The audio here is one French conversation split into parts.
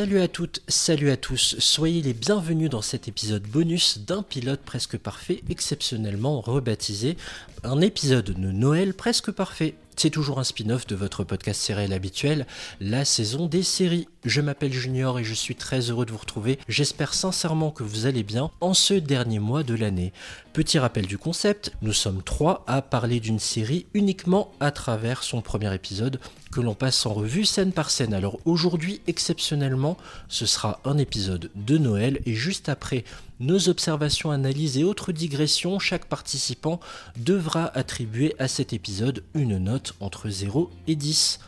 Salut à toutes, salut à tous, soyez les bienvenus dans cet épisode bonus d'un pilote presque parfait, exceptionnellement rebaptisé un épisode de Noël presque parfait. C'est toujours un spin-off de votre podcast sériel habituel, la saison des séries. Je m'appelle Junior et je suis très heureux de vous retrouver. J'espère sincèrement que vous allez bien en ce dernier mois de l'année. Petit rappel du concept, nous sommes trois à parler d'une série uniquement à travers son premier épisode que l'on passe en revue scène par scène. Alors aujourd'hui, exceptionnellement, ce sera un épisode de Noël et juste après nos observations, analyses et autres digressions, chaque participant devra attribuer à cet épisode une note entre 0 et 10.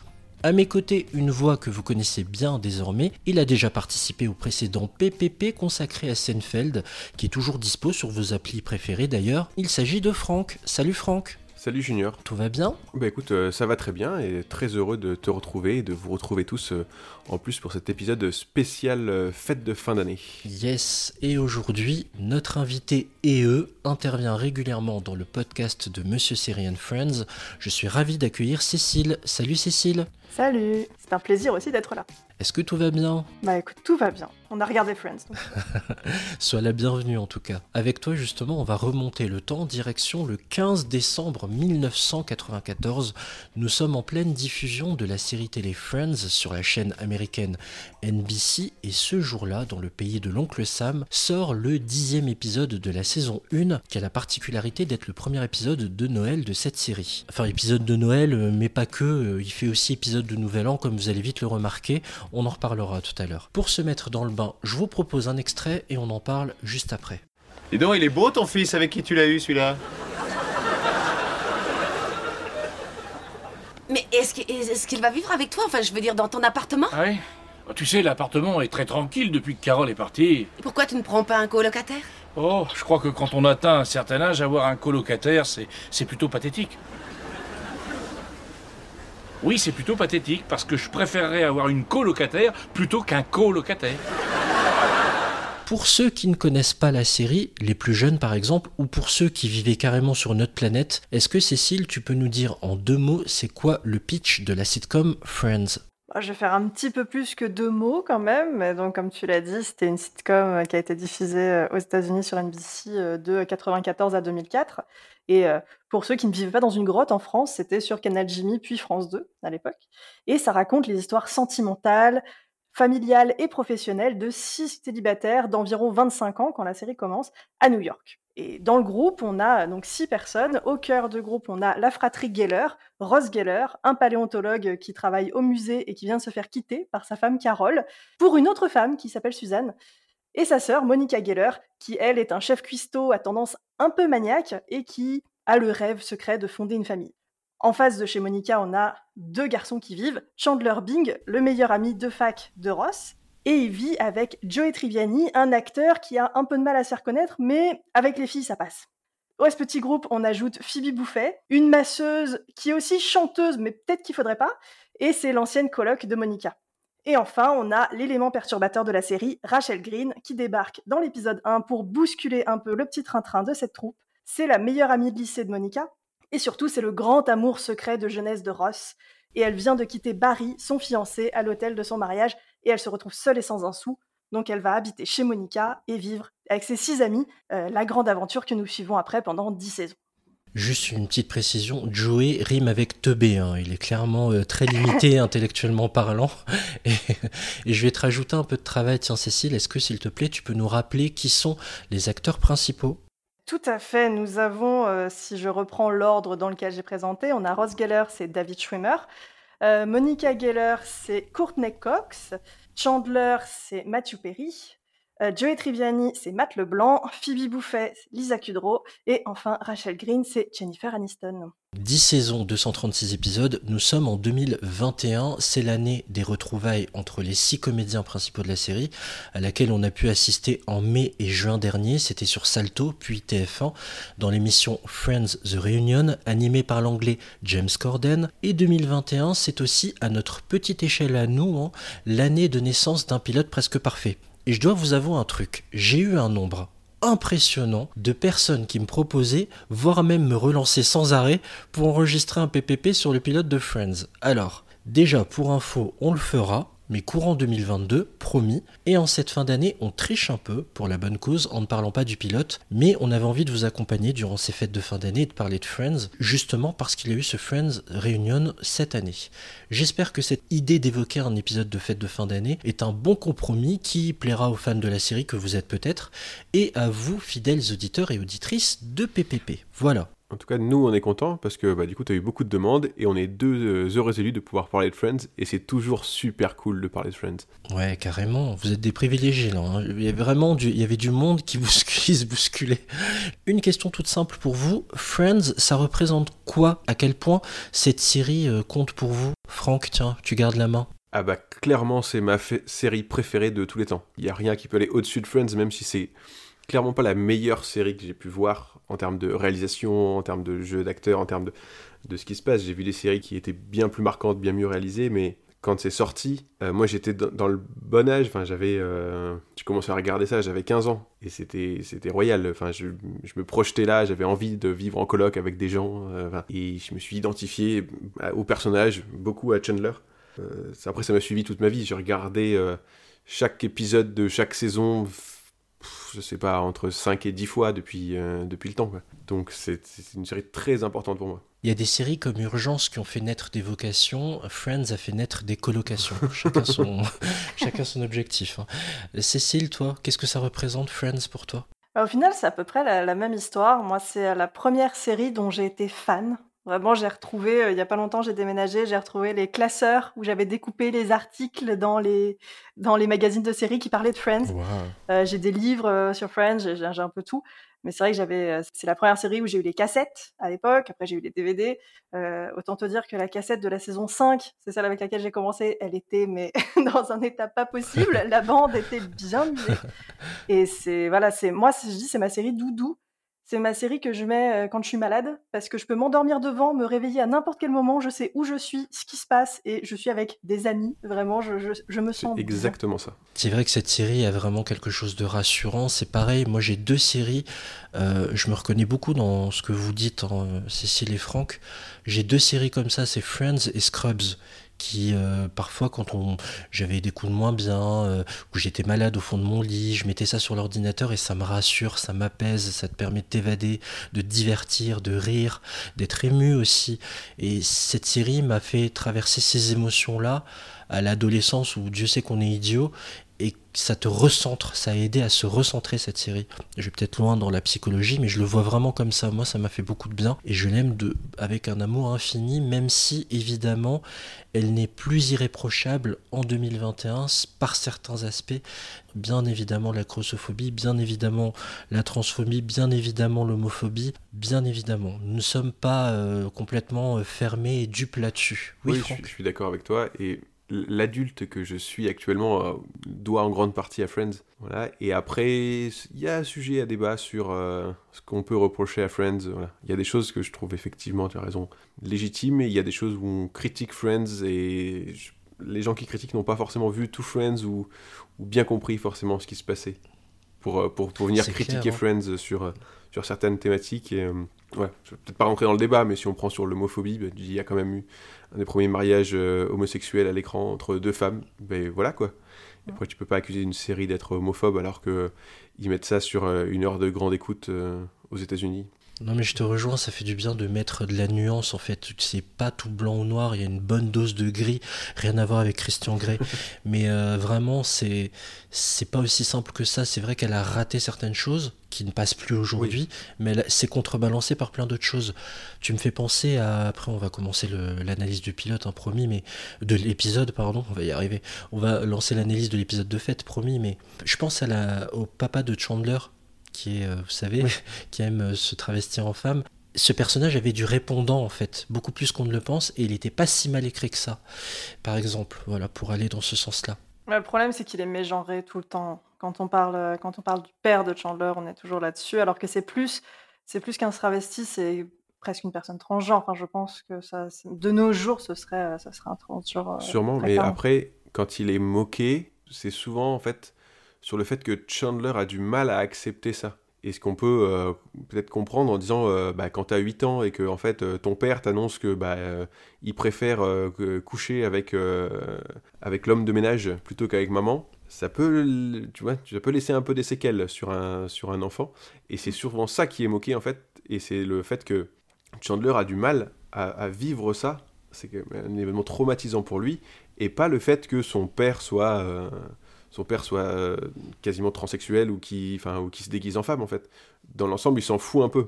À mes côtés, une voix que vous connaissez bien désormais, il a déjà participé au précédent PPP consacré à Seinfeld, qui est toujours dispo sur vos applis préférées d'ailleurs. Il s'agit de Franck. Salut Franck Salut Junior. Tout va bien Bah écoute, euh, ça va très bien et très heureux de te retrouver et de vous retrouver tous euh, en plus pour cet épisode spécial euh, fête de fin d'année. Yes, et aujourd'hui, notre invité et eux intervient régulièrement dans le podcast de Monsieur Syrian Friends. Je suis ravi d'accueillir Cécile. Salut Cécile Salut, un plaisir aussi d'être là. Est-ce que tout va bien? Bah écoute, tout va bien. On a regardé Friends. Sois la bienvenue en tout cas. Avec toi justement, on va remonter le temps direction le 15 décembre 1994. Nous sommes en pleine diffusion de la série télé Friends sur la chaîne américaine NBC et ce jour-là, dans le pays de l'oncle Sam, sort le dixième épisode de la saison 1 qui a la particularité d'être le premier épisode de Noël de cette série. Enfin épisode de Noël, euh, mais pas que, euh, il fait aussi épisode de Nouvel An comme vous allez vite le remarquer, on en reparlera tout à l'heure. Pour se mettre dans le bain, je vous propose un extrait et on en parle juste après. Dis donc, il est beau ton fils, avec qui tu l'as eu celui-là Mais est-ce qu'il est va vivre avec toi? Enfin, je veux dire, dans ton appartement? Ah oui Oh, Tu sais, l'appartement est très tranquille depuis que Carole est partie. Pourquoi tu ne prends pas un colocataire? Oh, je crois que quand on atteint un certain âge, avoir un colocataire, c'est c'est plutôt pathétique. Oui, c'est plutôt pathétique, parce que je préférerais avoir une colocataire plutôt qu'un colocataire. Pour ceux qui ne connaissent pas la série, les plus jeunes par exemple, ou pour ceux qui vivaient carrément sur notre planète, est-ce que Cécile, tu peux nous dire en deux mots, c'est quoi le pitch de la sitcom Friends? Bah, je vais faire un petit peu plus que deux mots quand même. Mais donc, comme tu l'as dit, c'était une sitcom euh, qui a été diffusée euh, aux États-Unis sur NBC euh, de 94 à 2004. Et euh, pour ceux qui ne vivaient pas dans une grotte en France, c'était sur Canal Jimmy puis France 2 à l'époque. Et ça raconte les histoires sentimentales, familiales et professionnelles de six célibataires d'environ 25 ans quand la série commence à New York. Et dans le groupe, on a donc six personnes. Au cœur du groupe, on a la fratrie Geller, Ross Geller, un paléontologue qui travaille au musée et qui vient de se faire quitter par sa femme Carole, pour une autre femme qui s'appelle Suzanne, et sa sœur Monica Geller, qui elle est un chef cuistot à tendance un peu maniaque et qui a le rêve secret de fonder une famille. En face de chez Monica, on a deux garçons qui vivent, Chandler Bing, le meilleur ami de fac de Ross, et il vit avec Joey Triviani, un acteur qui a un peu de mal à se faire connaître, mais avec les filles, ça passe. Au ce petit groupe, on ajoute Phoebe Bouffet, une masseuse qui est aussi chanteuse, mais peut-être qu'il faudrait pas, et c'est l'ancienne coloc de Monica. Et enfin, on a l'élément perturbateur de la série, Rachel Green, qui débarque dans l'épisode 1 pour bousculer un peu le petit train-train de cette troupe. C'est la meilleure amie de lycée de Monica, et surtout, c'est le grand amour secret de jeunesse de Ross. Et elle vient de quitter Barry, son fiancé, à l'hôtel de son mariage, et elle se retrouve seule et sans un sou. Donc elle va habiter chez Monica et vivre avec ses six amis euh, la grande aventure que nous suivons après pendant dix saisons. Juste une petite précision, Joey rime avec teubé, hein. il est clairement euh, très limité intellectuellement parlant. Et, et je vais te rajouter un peu de travail, tiens Cécile, est-ce que s'il te plaît tu peux nous rappeler qui sont les acteurs principaux? Tout à fait. Nous avons, euh, si je reprends l'ordre dans lequel j'ai présenté, on a Ross Geller, c'est David Schwimmer. Euh, Monica Geller, c'est Courtney Cox. Chandler, c'est Matthew Perry. Euh, Joey Triviani, c'est Matt Leblanc. Phoebe Bouffet, Lisa Kudrow. Et enfin, Rachel Green, c'est Jennifer Aniston. 10 saisons, 236 épisodes, nous sommes en 2021, c'est l'année des retrouvailles entre les six comédiens principaux de la série, à laquelle on a pu assister en mai et juin dernier, c'était sur Salto, puis TF1, dans l'émission Friends The Reunion, animée par l'anglais James Corden, et 2021, c'est aussi, à notre petite échelle à nous, hein, l'année de naissance d'un pilote presque parfait. Et je dois vous avouer un truc, j'ai eu un nombre impressionnant de personnes qui me proposaient, voire même me relancer sans arrêt pour enregistrer un PPP sur le pilote de Friends. Alors, déjà pour info, on le fera. Mais courant 2022, promis. Et en cette fin d'année, on triche un peu, pour la bonne cause, en ne parlant pas du pilote, mais on avait envie de vous accompagner durant ces fêtes de fin d'année et de parler de Friends, justement parce qu'il y a eu ce Friends Reunion cette année. J'espère que cette idée d'évoquer un épisode de fête de fin d'année est un bon compromis qui plaira aux fans de la série que vous êtes peut-être, et à vous, fidèles auditeurs et auditrices de PPP. Voilà. En tout cas, nous, on est contents parce que bah, du coup, tu as eu beaucoup de demandes et on est deux euh, heureux élus de pouvoir parler de Friends et c'est toujours super cool de parler de Friends. Ouais, carrément. Vous êtes des privilégiés là. hein. Il y avait vraiment du, il y avait du monde qui, se bousculait. Une question toute simple pour vous. Friends, ça représente quoi? À quel point cette série euh, compte pour vous? Franck, tiens, tu gardes la main. Ah bah clairement, c'est ma série préférée de tous les temps. Il y a rien qui peut aller au-dessus de Friends, même si c'est clairement pas la meilleure série que j'ai pu voir en termes de réalisation, en termes de jeu d'acteur, en termes de, de ce qui se passe. J'ai vu des séries qui étaient bien plus marquantes, bien mieux réalisées, mais quand c'est sorti, euh, moi j'étais dans, le bon âge, enfin j'avais, euh, tu commençais à regarder ça, j'avais 15 ans, et c'était, royal, enfin je, je me projetais là, j'avais envie de vivre en coloc avec des gens, euh, et je me suis identifié au personnage, beaucoup à Chandler. Euh, après ça m'a suivi toute ma vie, j'ai regardé chaque épisode de chaque saison, je sais pas, entre 5 et 10 fois depuis, euh, depuis le temps. quoi. Donc c'est, une série très importante pour moi. Il y a des séries comme Urgence qui ont fait naître des vocations. Friends a fait naître des colocations. chacun, son, chacun son objectif. hein. Cécile, toi, qu'est-ce que ça représente Friends pour toi? Bah, Au final, c'est à peu près la, la même histoire. Moi, c'est la première série dont j'ai été fan. Vraiment, j'ai retrouvé, euh, il y a pas longtemps, j'ai déménagé, j'ai retrouvé les classeurs où j'avais découpé les articles dans les, dans les magazines de séries qui parlaient de Friends. Euh, j'ai des livres euh, sur Friends, j'ai j'ai un peu tout. Mais c'est vrai que j'avais, c'est la première série où j'ai eu les cassettes à l'époque. Après, j'ai eu les DVD. Autant te dire que la cassette de la saison 5, c'est celle avec laquelle j'ai commencé, elle était mais dans un état pas possible. la bande était bien usée. Et c'est voilà, c'est moi, je dis, c'est ma série doudou. C'est ma série que je mets euh, quand je suis malade parce que je peux m'endormir devant, me réveiller à n'importe quel moment. Je sais où je suis, ce qui se passe et je suis avec des amis. Vraiment, je, je, je me sens bien. exactement ça. C'est vrai que cette série a vraiment quelque chose de rassurant. C'est pareil, moi j'ai deux séries. euh, je me reconnais beaucoup dans ce que vous dites, hein, Cécile et Franck. J'ai deux séries comme ça, c'est Friends et Scrubs. Qui euh, parfois, quand j'avais des coups de moins bien, euh, ou j'étais malade au fond de mon lit, je mettais ça sur l'ordinateur et ça me rassure, ça m'apaise, ça te permet de t'évader, de te divertir, de rire, d'être ému aussi. Et cette série m'a fait traverser ces émotions-là à l'adolescence où Dieu sait qu'on est idiot et ça te recentre, ça a aidé à se recentrer cette série. Je vais peut-être loin dans la psychologie, mais je le vois vraiment comme ça. Moi, ça m'a fait beaucoup de bien et je l'aime de, avec un amour infini, même si évidemment elle n'est plus irréprochable en 2021 par certains aspects. Bien évidemment la grossophobie, bien évidemment la transphobie, bien évidemment l'homophobie, bien évidemment. Nous ne sommes pas euh, complètement euh, fermés et dupes là-dessus. Oui, Oui, je, je suis d'accord avec toi. Et l'adulte que je suis actuellement euh, doit en grande partie à Friends. Voilà. Et après, il y a un sujet à débat sur euh, ce qu'on peut reprocher à Friends. Voilà. Il y a des choses que je trouve effectivement, tu as raison, légitimes, et il y a des choses où on critique Friends et je- les gens qui critiquent n'ont pas forcément vu tout Friends ou, ou bien compris forcément ce qui se passait pour, euh, pour, pour venir critiquer clair, hein. Friends sur, sur certaines thématiques. Et, ouais, je vais peut-être pas rentrer dans le débat, mais si on prend sur l'homophobie, bah, il y a quand même eu un des premiers mariages euh, homosexuels à l'écran entre deux femmes. Ben voilà quoi. Et après, tu peux pas accuser une série d'être homophobe alors que ils mettent ça sur euh, une heure de grande écoute euh, aux États-Unis. Non mais je te rejoins, ça fait du bien de mettre de la nuance en fait. C'est pas tout blanc ou noir, il y a une bonne dose de gris, rien à voir avec Christian Grey. mais euh, vraiment, c'est c'est pas aussi simple que ça. C'est vrai qu'elle a raté certaines choses qui ne passent plus aujourd'hui, mais c'est contrebalancé par plein d'autres choses. Tu me fais penser à après on va commencer l'analyse du pilote, hein, promis, mais de l'épisode, pardon, on va y arriver. On va lancer l'analyse de l'épisode de fête, promis, mais je pense à la au papa de Chandler qui est, euh, vous savez, qui aime euh, se travestir en femme. Ce personnage avait du répondant en fait, beaucoup plus qu'on ne le pense, et il n'était pas si mal écrit que ça. Par exemple, voilà, pour aller dans ce sens-là. Ouais, le problème, c'est qu'il est mégenré tout le temps. Quand on parle, euh, quand on parle du père de Chandler, on est toujours là-dessus, alors que c'est plus, c'est plus qu'un travesti, c'est presque une personne transgenre. Enfin, je pense que ça, de nos jours, ce serait, ça serait un transgenre. Sûrement, mais après, quand il est moqué, c'est souvent en fait sur le fait que Chandler a du mal à accepter ça. Et ce qu'on peut euh, peut-être comprendre en disant, euh, bah, quand tu as 8 ans et que en fait, euh, ton père t'annonce que bah, euh, il préfère coucher avec, avec l'homme de ménage plutôt qu'avec maman, ça peut, tu vois, ça peut laisser un peu des séquelles sur un, sur un enfant. Et c'est souvent ça qui est moqué en fait. Et c'est le fait que Chandler a du mal à, vivre ça. C'est que- un événement traumatisant pour lui. Et pas le fait que son père soit... son père soit euh, quasiment transsexuel ou qui, enfin, ou qui se déguise en femme en fait. Dans l'ensemble, il s'en fout un peu.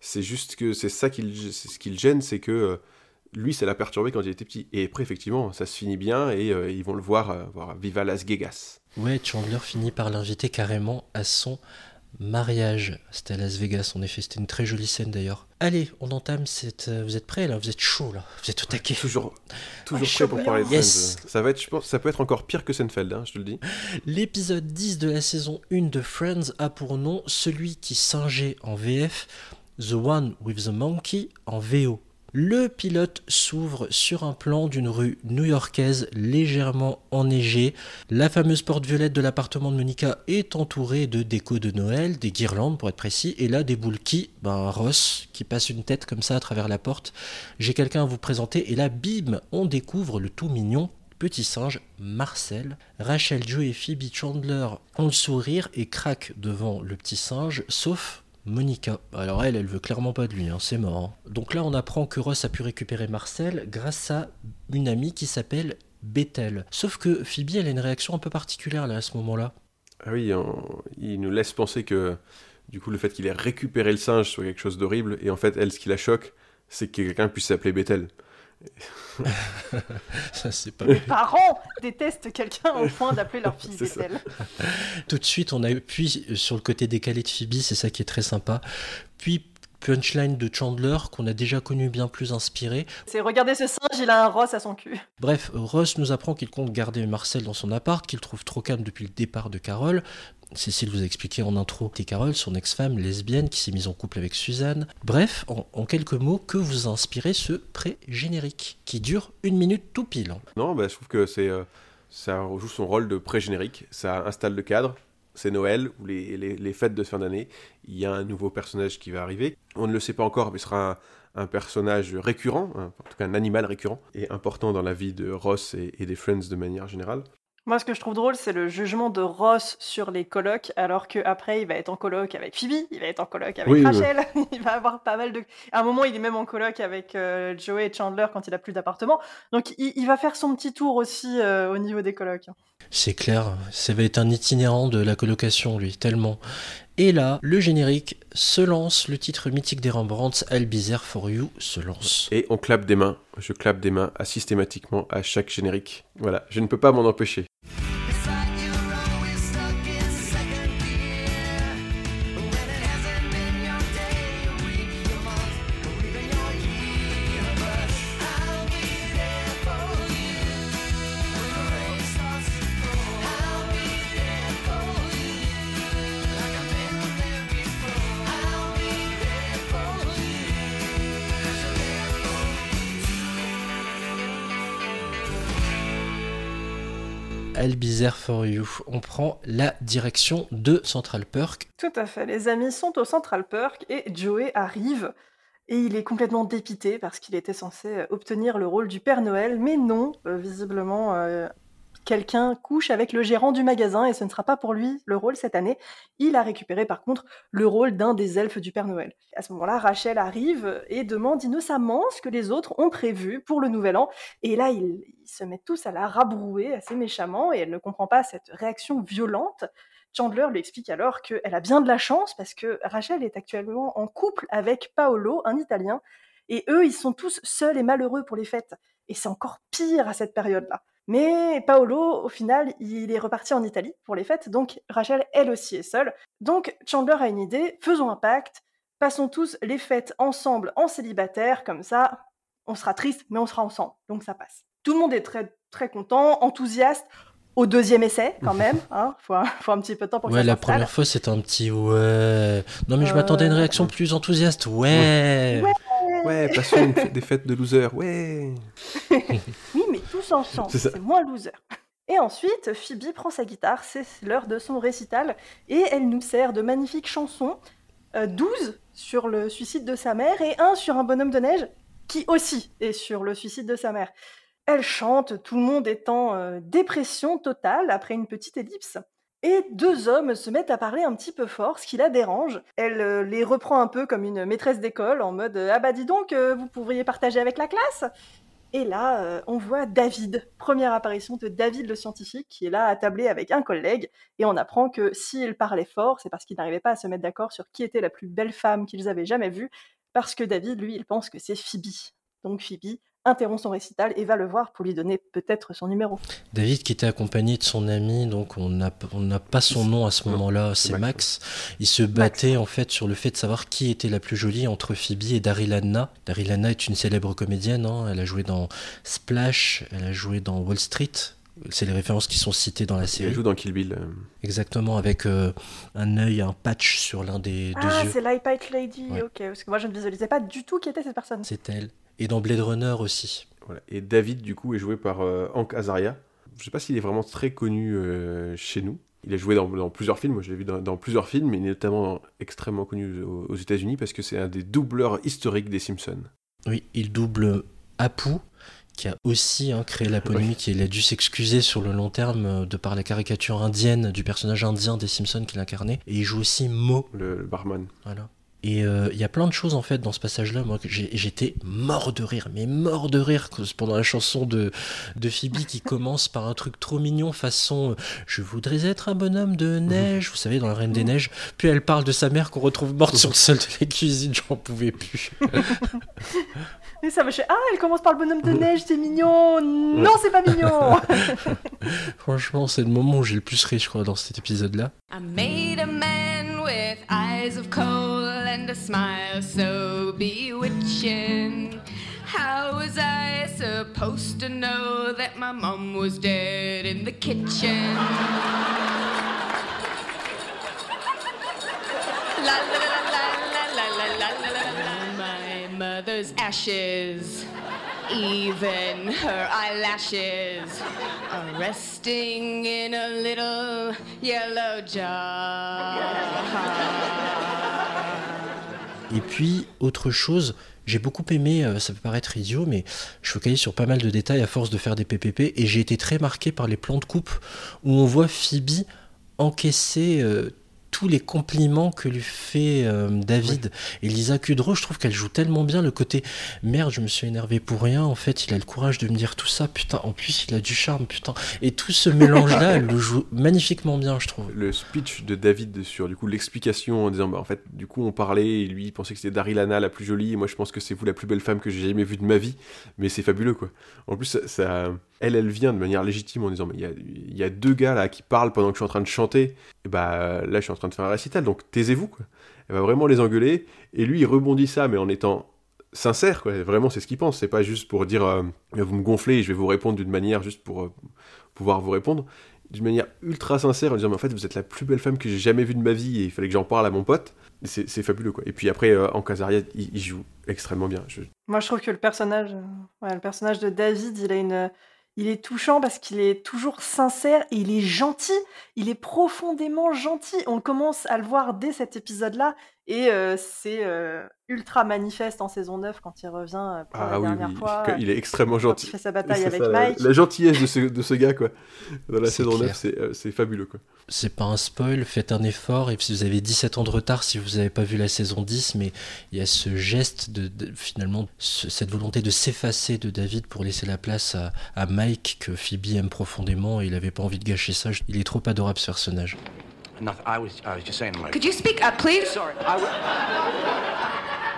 C'est juste que c'est ça qui ce qui le gêne, c'est que euh, lui, ça l'a perturbé quand il était petit. Et après, effectivement, ça se finit bien et euh, ils vont le voir, voir Viva Las Vegas. Ouais, Chandler finit par l'inviter carrément à son mariage. C'était à Las Vegas, en effet. C'était une très jolie scène d'ailleurs. Allez, on entame cette. euh, Vous êtes prêts là? Vous êtes chaud là Vous êtes au taquet Toujours, toujours chaud prêt pour parler de Yes. Friends. Ça va être, je pense, ça peut être encore pire que Seinfeld, hein, je te le dis. L'épisode 10 de la saison 1 de Friends a pour nom celui qui singeait en VF, The One with the Monkey en VO. Le pilote s'ouvre sur un plan d'une rue new-yorkaise légèrement enneigée. La fameuse porte violette de l'appartement de Monica est entourée de décos de Noël, des guirlandes pour être précis, et là déboule qui Ben Ross qui passe une tête comme ça à travers la porte. J'ai quelqu'un à vous présenter, et là bim, on découvre le tout mignon Petit singe, Marcel, Rachel, Joe et Phoebe Chandler ont le sourire et craquent devant le petit singe, sauf Monica. Alors elle, elle veut clairement pas de lui, hein, c'est mort. hein. Donc là, on apprend que Ross a pu récupérer Marcel grâce à une amie qui s'appelle Bethel. Sauf que Phoebe, elle a une réaction un peu particulière là à ce moment-là. Ah oui, il nous laisse penser que du coup le fait qu'il ait récupéré le singe soit quelque chose d'horrible et en fait elle ce qui la choque c'est que quelqu'un puisse s'appeler Bethel. Ça, pas Les parents détestent quelqu'un au point d'appeler leur fille. Bethel. Tout de suite, on appuie sur le côté décalé de Phoebe, c'est ça qui est très sympa. Puis punchline de Chandler qu'on a déjà connu bien plus inspiré. C'est regardez ce singe, il a un Ross à son cul. Bref, Ross nous apprend qu'il compte garder Marcel dans son appart, qu'il trouve trop calme depuis le départ de Carole. Cécile vous a expliqué en intro, c'est Carole, son ex-femme lesbienne qui s'est mise en couple avec Suzanne. Bref, en, en quelques mots, que vous a inspiré ce pré-générique qui dure une minute tout pile. Non, bah, je trouve que c'est euh, ça joue son rôle de pré-générique, ça installe le cadre. C'est Noël ou les, fêtes de fin d'année. Il y a un nouveau personnage qui va arriver. On ne le sait pas encore, mais ce sera un, personnage récurrent, en tout cas un animal récurrent, et important dans la vie de Ross et des Friends de manière générale. Moi, ce que je trouve drôle, c'est le jugement de Ross sur les colocs, alors qu'après, il va être en coloc avec Phoebe, il va être en coloc avec Oui, oui. Rachel, il va avoir pas mal de... À un moment, il est même en coloc avec euh, Joey et Chandler quand il a plus d'appartement. Donc, il, il va faire son petit tour aussi euh, au niveau des colocs. C'est clair, ça va être un itinérant de la colocation, lui, tellement. Et là, le générique se lance, le titre mythique des Rembrandts, I'll Be There For You, se lance. Et on clappe des mains. Je clappe des mains à- systématiquement à chaque générique. Voilà, je ne peux pas m'en empêcher. On prend la direction de Central Perk. Tout à fait. Les amis sont au Central Perk et Joey arrive et il est complètement dépité parce qu'il était censé euh, obtenir le rôle du Père Noël, mais non, euh, visiblement, euh, quelqu'un couche avec le gérant du magasin et ce ne sera pas pour lui le rôle cette année. Il a récupéré par contre le rôle d'un des elfes du Père Noël. À ce moment-là, Rachel arrive et demande innocemment ce que les autres ont prévu pour le Nouvel An. Et là, ils, se mettent tous à la rabrouer assez méchamment et elle ne comprend pas cette réaction violente. Chandler lui explique alors qu'elle a bien de la chance parce que Rachel est actuellement en couple avec Paolo, un Italien, et eux, ils sont tous seuls et malheureux pour les fêtes. Et c'est encore pire à cette période-là. Mais Paolo, au final, il est reparti en Italie pour les fêtes, donc Rachel, elle aussi, est seule. Donc Chandler a une idée, faisons un pacte, passons tous les fêtes ensemble en célibataire, comme ça, on sera triste, mais on sera ensemble, donc ça passe. Tout le monde est très, très content, enthousiaste, au deuxième essai, quand même. Hein, faut, un, faut un petit peu de temps pour que Ouais, ça la première fois, c'était un petit ouais. Non, mais je Euh, m'attendais à une réaction plus enthousiaste. Ouais. Ouais. Ouais, passons des fêtes de losers. Ouais. Tous ensemble, c'est moins loser. Et ensuite, Phoebe prend sa guitare, c'est l'heure de son récital, et elle nous sert de magnifiques chansons, euh, 12 sur le suicide de sa mère et un sur un bonhomme de neige qui aussi est sur le suicide de sa mère. Elle chante, tout le monde est en euh, dépression totale après une petite ellipse. Et deux hommes se mettent à parler un petit peu fort, ce qui la dérange. Elle euh, les reprend un peu comme une maîtresse d'école, en mode Ah bah dis donc, euh, vous pourriez partager avec la classe Et là, euh, on voit David, première apparition de David le scientifique, qui est là attablé avec un collègue, et on apprend que s'il parlait fort, c'est parce qu'ils n'arrivaient pas à se mettre d'accord sur qui était la plus belle femme qu'ils avaient jamais vue, parce que David, lui, il pense que c'est Phoebe. Donc Phoebe interrompt son récital et va le voir pour lui donner peut-être son numéro. David qui était accompagné de son ami, donc on n'a on pas son nom à ce moment-là, c'est Max. Max. Il se battait en fait sur le fait de savoir qui était la plus jolie entre Phoebe et Daryl Hannah. Daryl Hannah est une célèbre comédienne, hein. elle a joué dans Splash, elle a joué dans Wall Street. C'est les références qui sont citées dans la Elle série. joue dans Kill Bill. euh, Exactement, avec euh, un œil, un patch sur l'un des deux Ah, yeux. c'est l'Eye Pike Lady, Ouais. ok, parce que moi je ne visualisais pas du tout qui était cette personne. C'est elle. Et dans Blade Runner aussi. Voilà. Et David, du coup, est joué par euh, Hank Azaria. Je sais pas s'il est vraiment très connu euh, chez nous. Il a joué dans, dans plusieurs films, moi je l'ai vu dans, dans plusieurs films, mais il est notamment extrêmement connu aux, aux États-Unis parce que c'est un des doubleurs historiques des Simpsons. Oui, il double Apu, qui a aussi hein, créé la polémique et il a dû s'excuser sur le long terme euh, de par la caricature indienne du personnage indien des Simpsons qu'il incarnait. Et il joue aussi Mo. Le, le barman. Voilà. Et euh, il y a plein de choses en fait dans ce passage-là. Moi, j'étais mort de rire, mais mort de rire pendant la chanson de, de Phoebe qui commence par un truc trop mignon, façon euh, Je voudrais être un bonhomme de neige, vous savez, dans la Reine des Neiges. Puis elle parle de sa mère qu'on retrouve morte sur le sol de la cuisine, j'en pouvais plus. Et ça me fait Ah, elle commence par le bonhomme de neige, c'est mignon Non, c'est pas mignon Franchement, c'est le moment où j'ai le plus ri, je crois, dans cet épisode-là. I made a man with eyes of coal and a smile so bewitching. How was I supposed to know that my mom was dead in the kitchen? La la la la la la la la la la la. My mother's ashes, even her eyelashes, are resting in a little yellow jar. Et puis, autre chose, j'ai beaucoup aimé, euh, ça peut paraître idiot, mais je focalise sur pas mal de détails à force de faire des PPP, et j'ai été très marqué par les plans de coupe où on voit Phoebe encaisser euh, tous les compliments que lui fait euh, David. Et Lisa Kudrow, je trouve qu'elle joue tellement bien le côté merde, je me suis énervé pour rien. En fait, il a le courage de me dire tout ça, putain. En plus, il a du charme, putain. Et tout ce mélange-là, elle le joue magnifiquement bien, je trouve. Le speech de David sur du coup l'explication en disant bah en fait du coup on parlait et lui il pensait que c'était Daryl Hannah la plus jolie et moi je pense que c'est vous la plus belle femme que j'ai jamais vue de ma vie mais c'est fabuleux quoi. En plus ça, ça- elle elle vient de manière légitime en disant mais il y a, deux gars là qui parlent pendant que je suis en train de chanter. Et bah là je suis en train de faire un récital donc taisez-vous quoi. Elle va vraiment les engueuler. Et lui il rebondit ça mais en étant sincère. Vraiment c'est ce qu'il pense. C'est pas juste pour dire euh, vous me gonflez et je vais vous répondre d'une manière juste pour euh, pouvoir vous répondre. D'une manière ultra sincère en disant mais en fait vous êtes la plus belle femme que j'ai jamais vue de ma vie et il fallait que j'en parle à mon pote. C'est fabuleux quoi. Et puis après euh, en Casaria il, il joue extrêmement bien. Je- Moi, je trouve que le personnage, le personnage de David, il a une, il est touchant parce qu'il est toujours sincère et il est gentil. Il est profondément gentil. On commence à le voir dès cet épisode-là et euh, c'est euh, ultra manifeste en saison 9 quand il revient pour la ah oui, dernière oui fois. il est extrêmement quand gentil il fait sa bataille avec ça, Mike. la, gentillesse de ce, de ce gars quoi dans la C'est saison 9 clair. c'est euh, c'est fabuleux quoi c'est pas un spoil, faites un effort. Et si vous avez 17 ans de retard, si vous n'avez pas vu la saison 10, mais il y a ce geste de, de- finalement, ce- cette volonté de s'effacer de David pour laisser la place à, à Mike que Phoebe aime profondément. Et il avait pas envie de gâcher ça. Il est trop adorable ce personnage. Nothing. I was, I was just saying to my. Could you speak up, please? Sorry, I, w-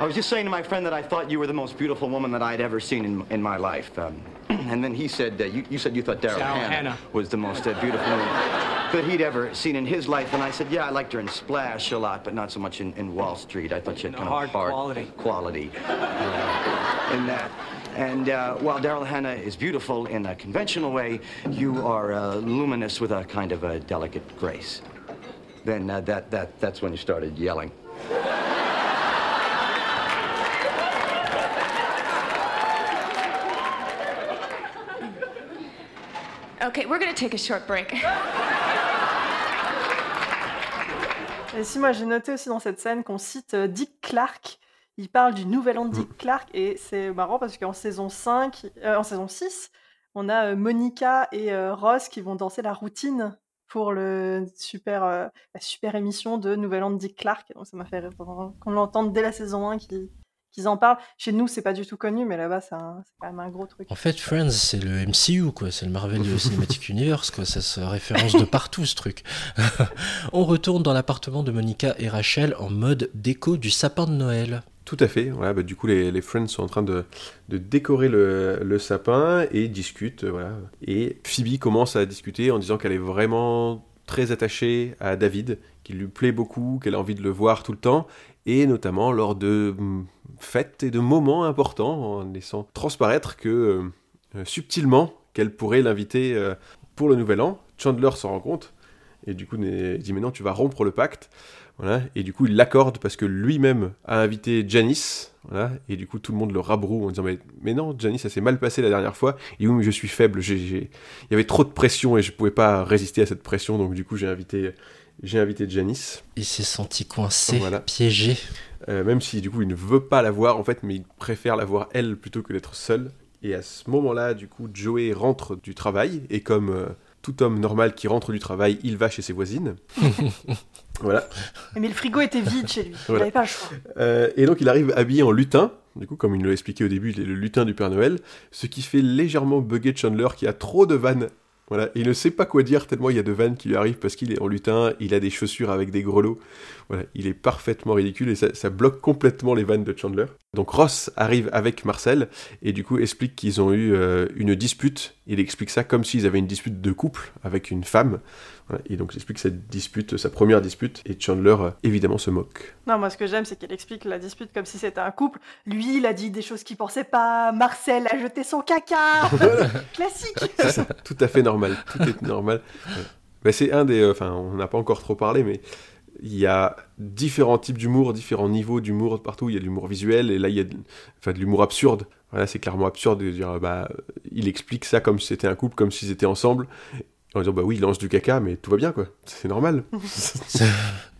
I was just saying to my friend that I thought you were the most beautiful woman that I'd ever seen in, in my life. Um, and then he said, uh, you, you said you thought Daryl Daryl Hannah, Hannah. was the most uh, beautiful woman that he'd ever seen in his life. And I said, yeah, I liked her in Splash a lot, but not so much in, in Wall Street. I thought she had No, kind hard of hard quality. quality uh, in that. And uh, while Daryl Hannah is beautiful in a conventional way, you are uh, luminous with a kind of a delicate grace. Then uh, that, that, that's when you started yelling. Okay, we're gonna take a short break. Et si moi j'ai noté aussi dans cette scène qu'on cite euh, Dick Clark, il parle du nouvel an de Dick Clark et c'est marrant parce qu'en saison 5, euh, en saison 6, on a euh, Monica et euh, Ross qui vont danser la routine pour le super, euh, la super émission de Nouvel An de Dick Clark. Donc ça m'a fait rire qu'on l'entende dès la saison 1 qu'ils qu'ils en parlent. Chez nous, c'est pas du tout connu, mais là-bas, c'est quand même un gros truc. En fait, Friends, c'est le MCU, quoi. C'est le Marvel Cinematic Universe, quoi. Ça se référence de partout, ce truc. On retourne dans l'appartement de Monica et Rachel en mode déco du sapin de Noël. Tout à fait. Voilà, bah, du coup, les, Friends sont en train de, décorer le, sapin et discutent. euh, Voilà. Et Phoebe commence à discuter en disant qu'elle est vraiment très attachée à David, qu'il lui plaît beaucoup, qu'elle a envie de le voir tout le temps, et notamment lors de hum, fêtes et de moments importants, en laissant transparaître que euh, subtilement qu'elle pourrait l'inviter euh, pour le Nouvel An. Chandler s'en rend compte et du coup dit mais non tu vas rompre le pacte. Voilà, et du coup, il l'accorde parce que lui-même a invité Janice. Voilà, et du coup, tout le monde le rabroue en disant Mais, mais non, Janice, ça s'est mal passé la dernière fois. Et oui, mais je suis faible. j'ai- j'ai- Il y avait trop de pression et je pouvais pas résister à cette pression. Donc, du coup, j'ai invité, j'ai invité Janice. Il s'est senti coincé, Voilà. piégé. Euh, même si, du coup, il ne veut pas la voir, en fait, mais il préfère la voir elle plutôt que d'être seul. Et à ce moment-là, du coup, Joey rentre du travail. Et comme euh, tout homme normal qui rentre du travail, il va chez ses voisines. voilà. Mais le frigo était vide chez lui. Il n'avait pas le choix. Euh, et donc il arrive habillé en lutin, du coup comme il nous l'a expliqué au début, il est le lutin du Père Noël, ce qui fait légèrement bugger Chandler qui a trop de vannes. Voilà, et il ne sait pas quoi dire tellement il y a de vannes qui lui arrivent parce qu'il est en lutin, il a des chaussures avec des grelots. Voilà, il est parfaitement ridicule et ça, ça bloque complètement les vannes de Chandler. Donc Ross arrive avec Marcel et du coup explique qu'ils ont eu euh, une dispute. Il explique ça comme s'ils avaient une dispute de couple avec une femme. Voilà, et donc il explique cette dispute, sa première dispute, et Chandler euh, évidemment se moque. Non, moi, ce que j'aime, c'est qu'elle explique la dispute comme si c'était un couple. Lui, il a dit des choses qu'il pensait pas. Marcel a jeté son caca. Classique. C'est ça, tout à fait normal. Tout est normal. Bah, c'est un des. euh, Enfin, on n'a pas encore trop parlé, mais il y a différents types d'humour, différents niveaux d'humour partout. Il y a de l'humour visuel, et là, il y a de, enfin, de l'humour absurde. Voilà, c'est clairement absurde de dire, bah, il explique ça comme si c'était un couple, comme s'ils étaient ensemble. En disant, bah oui, il lance du caca, mais tout va bien, quoi. C'est normal.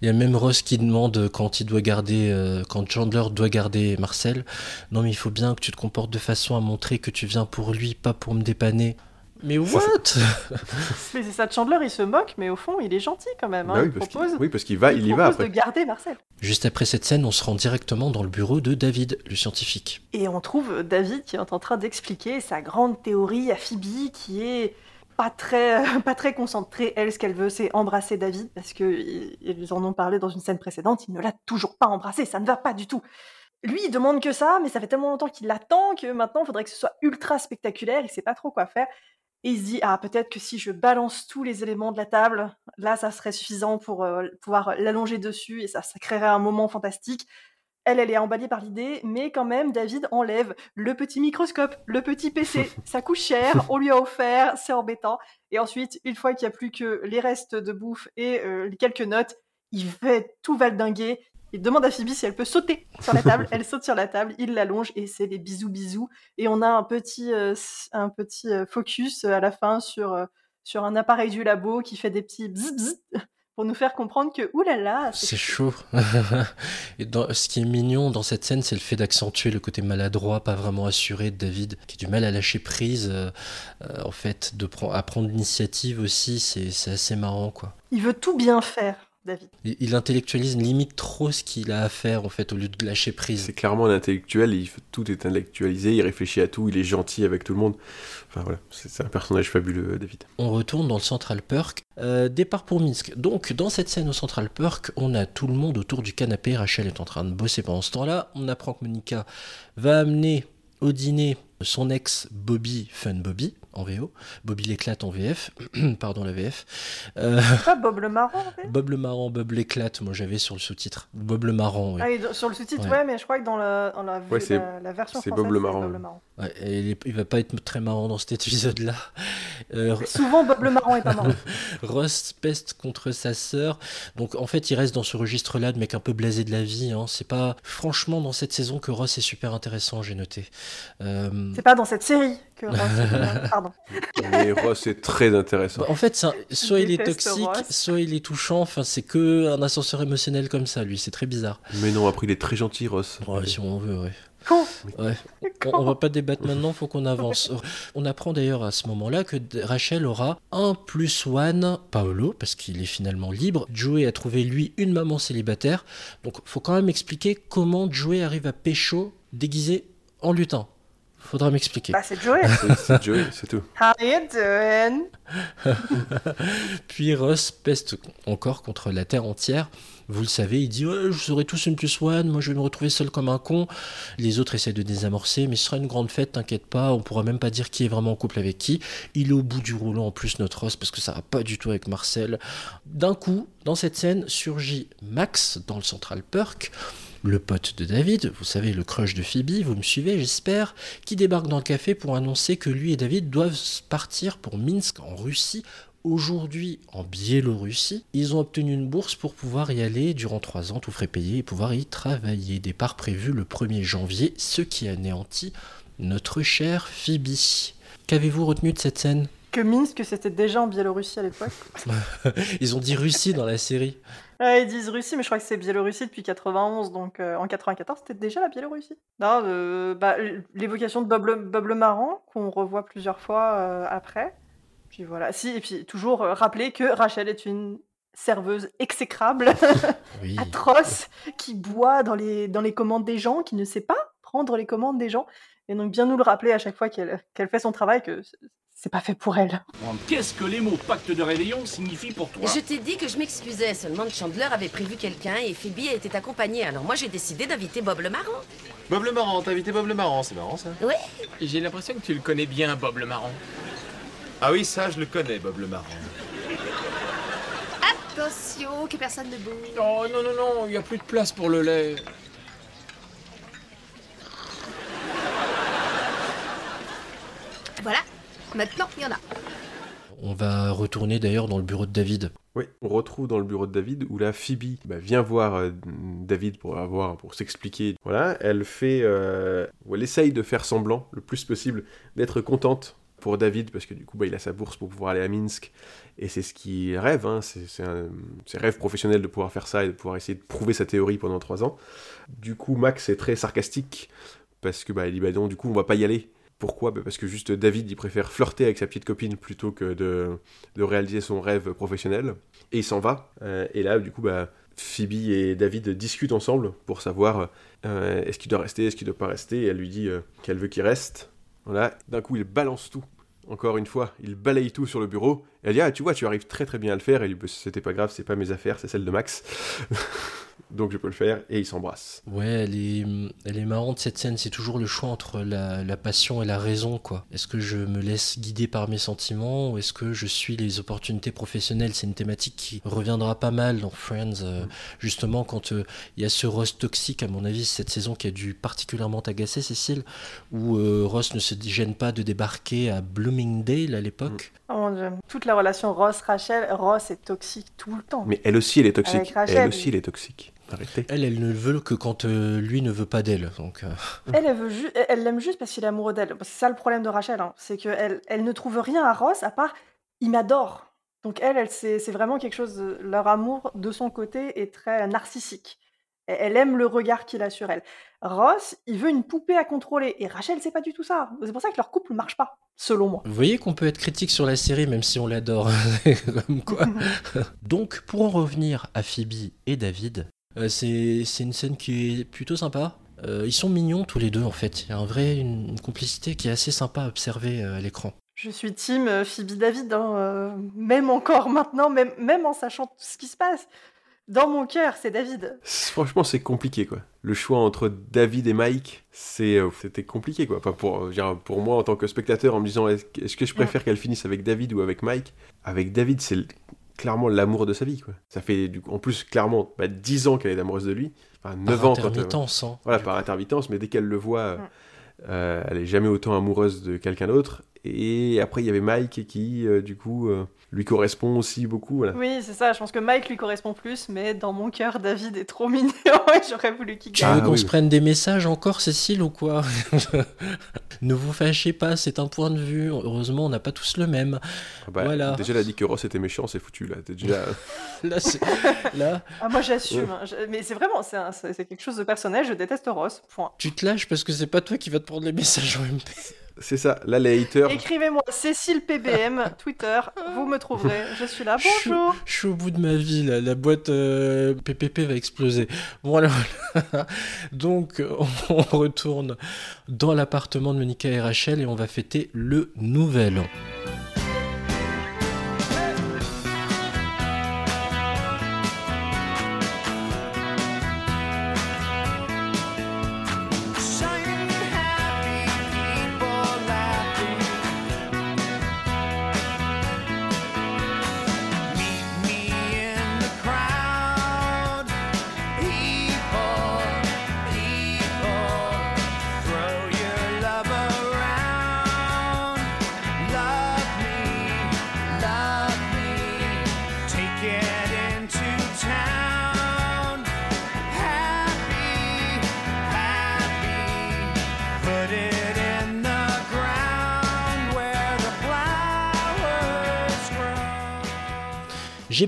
Il y a même Ross qui demande quand il doit garder, euh, quand Chandler doit garder Marcel, non mais il faut bien que tu te comportes de façon à montrer que tu viens pour lui, pas pour me dépanner. Mais what? Mais c'est ça, Chandler, il se moque, mais au fond, il est gentil quand même. hein. Bah oui, il parce qu'il- propose, oui, parce qu'il va, il y va propose après. de garder Marcel. Juste après cette scène, on se rend directement dans le bureau de David, le scientifique. Et on trouve David qui est en train d'expliquer sa grande théorie à Phoebe qui est pas très, pas très concentrée. Elle, ce qu'elle veut, c'est embrasser David parce que i- ils en ont parlé dans une scène précédente. Il ne l'a toujours pas embrassé. Ça ne va pas du tout. Lui, il demande que ça, mais ça fait tellement longtemps qu'il l'attend que maintenant, il faudrait que ce soit ultra spectaculaire. Il sait pas trop quoi faire. Et il se dit, ah, peut-être que si je balance tous les éléments de la table, là, ça serait suffisant pour euh, pouvoir l'allonger dessus et ça, ça créerait un moment fantastique. Elle, elle est emballée par l'idée, mais quand même, David enlève le petit microscope, le petit PC. Ça coûte cher, on lui a offert, c'est embêtant. Et ensuite, une fois qu'il n'y a plus que les restes de bouffe et euh, quelques notes, il fait tout valdinguer. Il demande à Phoebe si elle peut sauter sur la table. Elle saute sur la table, il l'allonge et c'est des bisous bisous. Et on a un petit, euh, un petit euh, focus euh, à la fin sur, euh, sur un appareil du labo qui fait des petits bzz bzz pour nous faire comprendre que oulala, C'est chaud. Et dans, ce qui est mignon dans cette scène, c'est le fait d'accentuer le côté maladroit, pas vraiment assuré de David, qui a du mal à lâcher prise. euh, en fait, de prendre à prendre l'initiative aussi, c'est c'est assez marrant, quoi. Il veut tout bien faire, David. Il, il intellectualise limite trop ce qu'il a à faire, en fait, au lieu de lâcher prise. C'est clairement un intellectuel, il fait- tout est intellectualisé, il réfléchit à tout, il est gentil avec tout le monde. Enfin voilà, c'est c'est un personnage fabuleux, David. On retourne dans le Central Perk. Euh, départ pour Minsk. Donc, dans cette scène au Central Perk, on a tout le monde autour du canapé. Rachel est en train de bosser pendant ce temps-là. On apprend que Monica va amener au dîner son ex Bobby Fun Bobby en VO. Bobby l'éclate en VF. Pardon la VF. Euh, C'est pas Bob le marrant, en fait Bob le marrant, Bob l'éclate. Moi j'avais sur le sous-titre. Bob le marrant, oui. Ah, sur le sous-titre, Ouais. ouais. mais je crois que dans la, dans la, Ouais, c'est- la, la version c'est française, Bob le marrant. Bob le marrant. Ouais, il, est- il va pas être très marrant dans cet épisode-là. Euh, Souvent, Bob le Marrant est pas marrant. Ross peste contre sa sœur. Donc en fait, il reste dans ce registre-là de mec un peu blasé de la vie. hein. C'est pas franchement dans cette saison que Ross est super intéressant, j'ai noté. Euh, C'est pas dans cette série que Ross est- Pardon. Mais Ross est très intéressant. bah, en fait, un- soit il est toxique, Ross. soit il est touchant. Enfin, c'est que un ascenseur émotionnel comme ça, lui. C'est très bizarre. Mais non, après il est très gentil, Ross. Ouais, si on veut, ouais. Con. Ouais. On, on va pas débattre maintenant, faut qu'on avance. On apprend d'ailleurs à ce moment-là que Rachel aura un plus one Paolo, parce qu'il est finalement libre. Joey a trouvé lui une maman célibataire. Donc faut quand même expliquer comment Joey arrive à pécho déguisé en lutin. Faudra m'expliquer. Bah, c'est Joey. C'est- Joey, c'est tout. How you doing? Puis Ross peste encore contre la Terre entière. Vous le savez, il dit Je serai tous une plus one, moi je vais me retrouver seul comme un con. Les autres essaient de désamorcer, mais ce sera une grande fête, t'inquiète pas, on pourra même pas dire qui est vraiment en couple avec qui. Il est au bout du rouleau en plus, notre Ross, parce que ça va pas du tout avec Marcel. D'un coup, dans cette scène, surgit Max dans le Central Perk. Le pote de David, vous savez, le crush de Phoebe, vous me suivez, j'espère, qui débarque dans le café pour annoncer que lui et David doivent partir pour Minsk en Russie aujourd'hui en Biélorussie. Ils ont obtenu une bourse pour pouvoir y aller durant trois ans, tout frais payé, et pouvoir y travailler. Départ prévu le 1er janvier, ce qui anéantit notre chère Phoebe. Qu'avez-vous retenu de cette scène? Que Minsk, c'était déjà en Biélorussie à l'époque. Ils ont dit Russie dans la série. Ouais, ils disent Russie, mais je crois que c'est Biélorussie depuis 91, donc euh, en 94, c'était déjà la Biélorussie. Non, euh, bah, l'évocation de Bob le, Bob le Marrant, qu'on revoit plusieurs fois euh, après. Puis voilà. Si, et puis toujours euh, rappeler que Rachel est une serveuse exécrable, Oui. atroce, qui boit dans les, dans les commandes des gens, qui ne sait pas prendre les commandes des gens. Et donc bien nous le rappeler à chaque fois qu'elle qu'elle fait son travail que c'est pas fait pour elle. Qu'est-ce que les mots pacte de réveillon signifient pour toi? Je t'ai dit que je m'excusais, seulement que Chandler avait prévu quelqu'un et Phoebe était accompagnée. Alors moi j'ai décidé d'inviter Bob le Marrant. Bob le Marrant, t'as invité Bob le Marrant, c'est marrant ça. J'ai l'impression que tu le connais bien, Bob le Marron. Ah oui, ça je le connais, Bob le Marrant. Attention, que personne ne bouge. Oh non, non, non, il n'y a plus de place pour le lait. Voilà, maintenant il y en a. On va retourner d'ailleurs dans le bureau de David. Oui, on retrouve dans le bureau de David où là Phoebe bah, vient voir euh, David pour avoir pour s'expliquer. Voilà, elle fait, euh, ou elle essaye de faire semblant le plus possible d'être contente pour David parce que du coup bah, il a sa bourse pour pouvoir aller à Minsk et c'est ce qu'il rêve, hein, c'est un rêve professionnel de pouvoir faire ça et de pouvoir essayer de prouver sa théorie pendant trois ans. Du coup Max est très sarcastique parce que bah il dit bah non du coup on va pas y aller. Pourquoi? Bah, Parce que juste David il préfère flirter avec sa petite copine plutôt que de, de réaliser son rêve professionnel et il s'en va. Euh, et là, du coup, Phoebe et David discutent ensemble pour savoir euh, est-ce qu'il doit rester, est-ce qu'il doit pas rester. Et elle lui dit euh, qu'elle veut qu'il reste. Voilà. D'un coup, il balance tout. Encore une fois, il balaye tout sur le bureau. Elle dit ah tu vois, tu arrives très très bien à le faire. Et il dit Bah, c'était pas grave, c'est pas mes affaires, c'est celle de Max. Donc je peux le faire. Et ils s'embrassent. Ouais, elle est, elle est marrante cette scène. C'est toujours le choix entre la, la passion et la raison, quoi. Est-ce que je me laisse guider par mes sentiments ou est-ce que je suis les opportunités professionnelles? C'est une thématique qui reviendra pas mal dans Friends, euh, justement quand euh, il y a ce Ross toxique, à mon avis, cette saison qui a dû particulièrement t'agacer, Cécile, où euh, Ross ne se gêne pas de débarquer à Bloomingdale à l'époque. Oh mon dieu. Toute la relation Ross-Rachel, Ross est toxique tout le temps. Mais elle aussi, elle est toxique. Elle aussi, elle est toxique. Arrêtez. Elle, elle ne veut que quand euh, lui ne veut pas d'elle. Donc, euh, Elle, elle veut ju- elle l'aime juste parce qu'il est amoureux d'elle. C'est ça le problème de Rachel, hein. c'est qu'elle elle ne trouve rien à Ross à part il m'adore. Donc elle, elle c'est c'est vraiment quelque chose. de- Leur amour de son côté est très narcissique. Elle, aime le regard qu'il a sur elle. Ross, il veut une poupée à contrôler et Rachel, c'est pas du tout ça. C'est pour ça que leur couple marche pas, selon moi. Vous voyez qu'on peut être critique sur la série même si on l'adore. Comme quoi. Donc, pour en revenir à Phoebe et David, euh, c'est c'est une scène qui est plutôt sympa. Euh, ils sont mignons tous les deux en fait. Il y a un vrai, une, une complicité qui est assez sympa à observer euh, à l'écran. Je suis team Phoebe David, hein, même encore maintenant, même, même en sachant tout ce qui se passe. Dans mon cœur, c'est David. Franchement, c'est compliqué, quoi. Le choix entre David et Mike, c'est, euh, c'était compliqué, quoi. Pas pour, euh, dire, pour moi, en tant que spectateur, en me disant, est-ce que- je préfère qu'elle finisse avec David ou avec Mike? Avec David, c'est clairement l'amour de sa vie, quoi. Ça fait, du coup, en plus, clairement, bah, 10 ans qu'elle est amoureuse de lui. Enfin, 9 Par ans quand... euh, intermittence, hein. voilà, par coup. intermittence, mais dès qu'elle le voit, euh, elle est jamais autant amoureuse de quelqu'un d'autre. Et après, il y avait Mike qui, euh, du coup, euh, lui correspond aussi beaucoup. Voilà. Oui, c'est ça. Je pense que Mike lui correspond plus, mais dans mon cœur, David est trop mignon et j'aurais voulu qu'il Tu gagne. veux Ah, qu'on oui, se prenne des messages encore, Cécile, ou quoi? Ne vous fâchez pas, c'est un point de vue. Heureusement, on n'a pas tous le même. Ah bah, Voilà. Déjà, elle a dit que Ross était méchant, c'est foutu là. T'es déjà... Là, c'est- là, Ah, moi j'assume. hein. Je- Mais c'est vraiment, c'est un- c'est c'est quelque chose de personnel. Je déteste Ross. Point. tu te lâches parce que c'est pas toi qui vas te prendre les messages en MP. C'est ça. Là, les haters. Écrivez-moi Cécile PBM, Twitter. Vous me trouverez. Je suis là. Bonjour. Je suis au bout de ma vie, là. la boîte euh, PPP va exploser. Bon, alors, voilà. Donc, on retourne dans l'appartement de Monica et Rachel et on va fêter le nouvel an.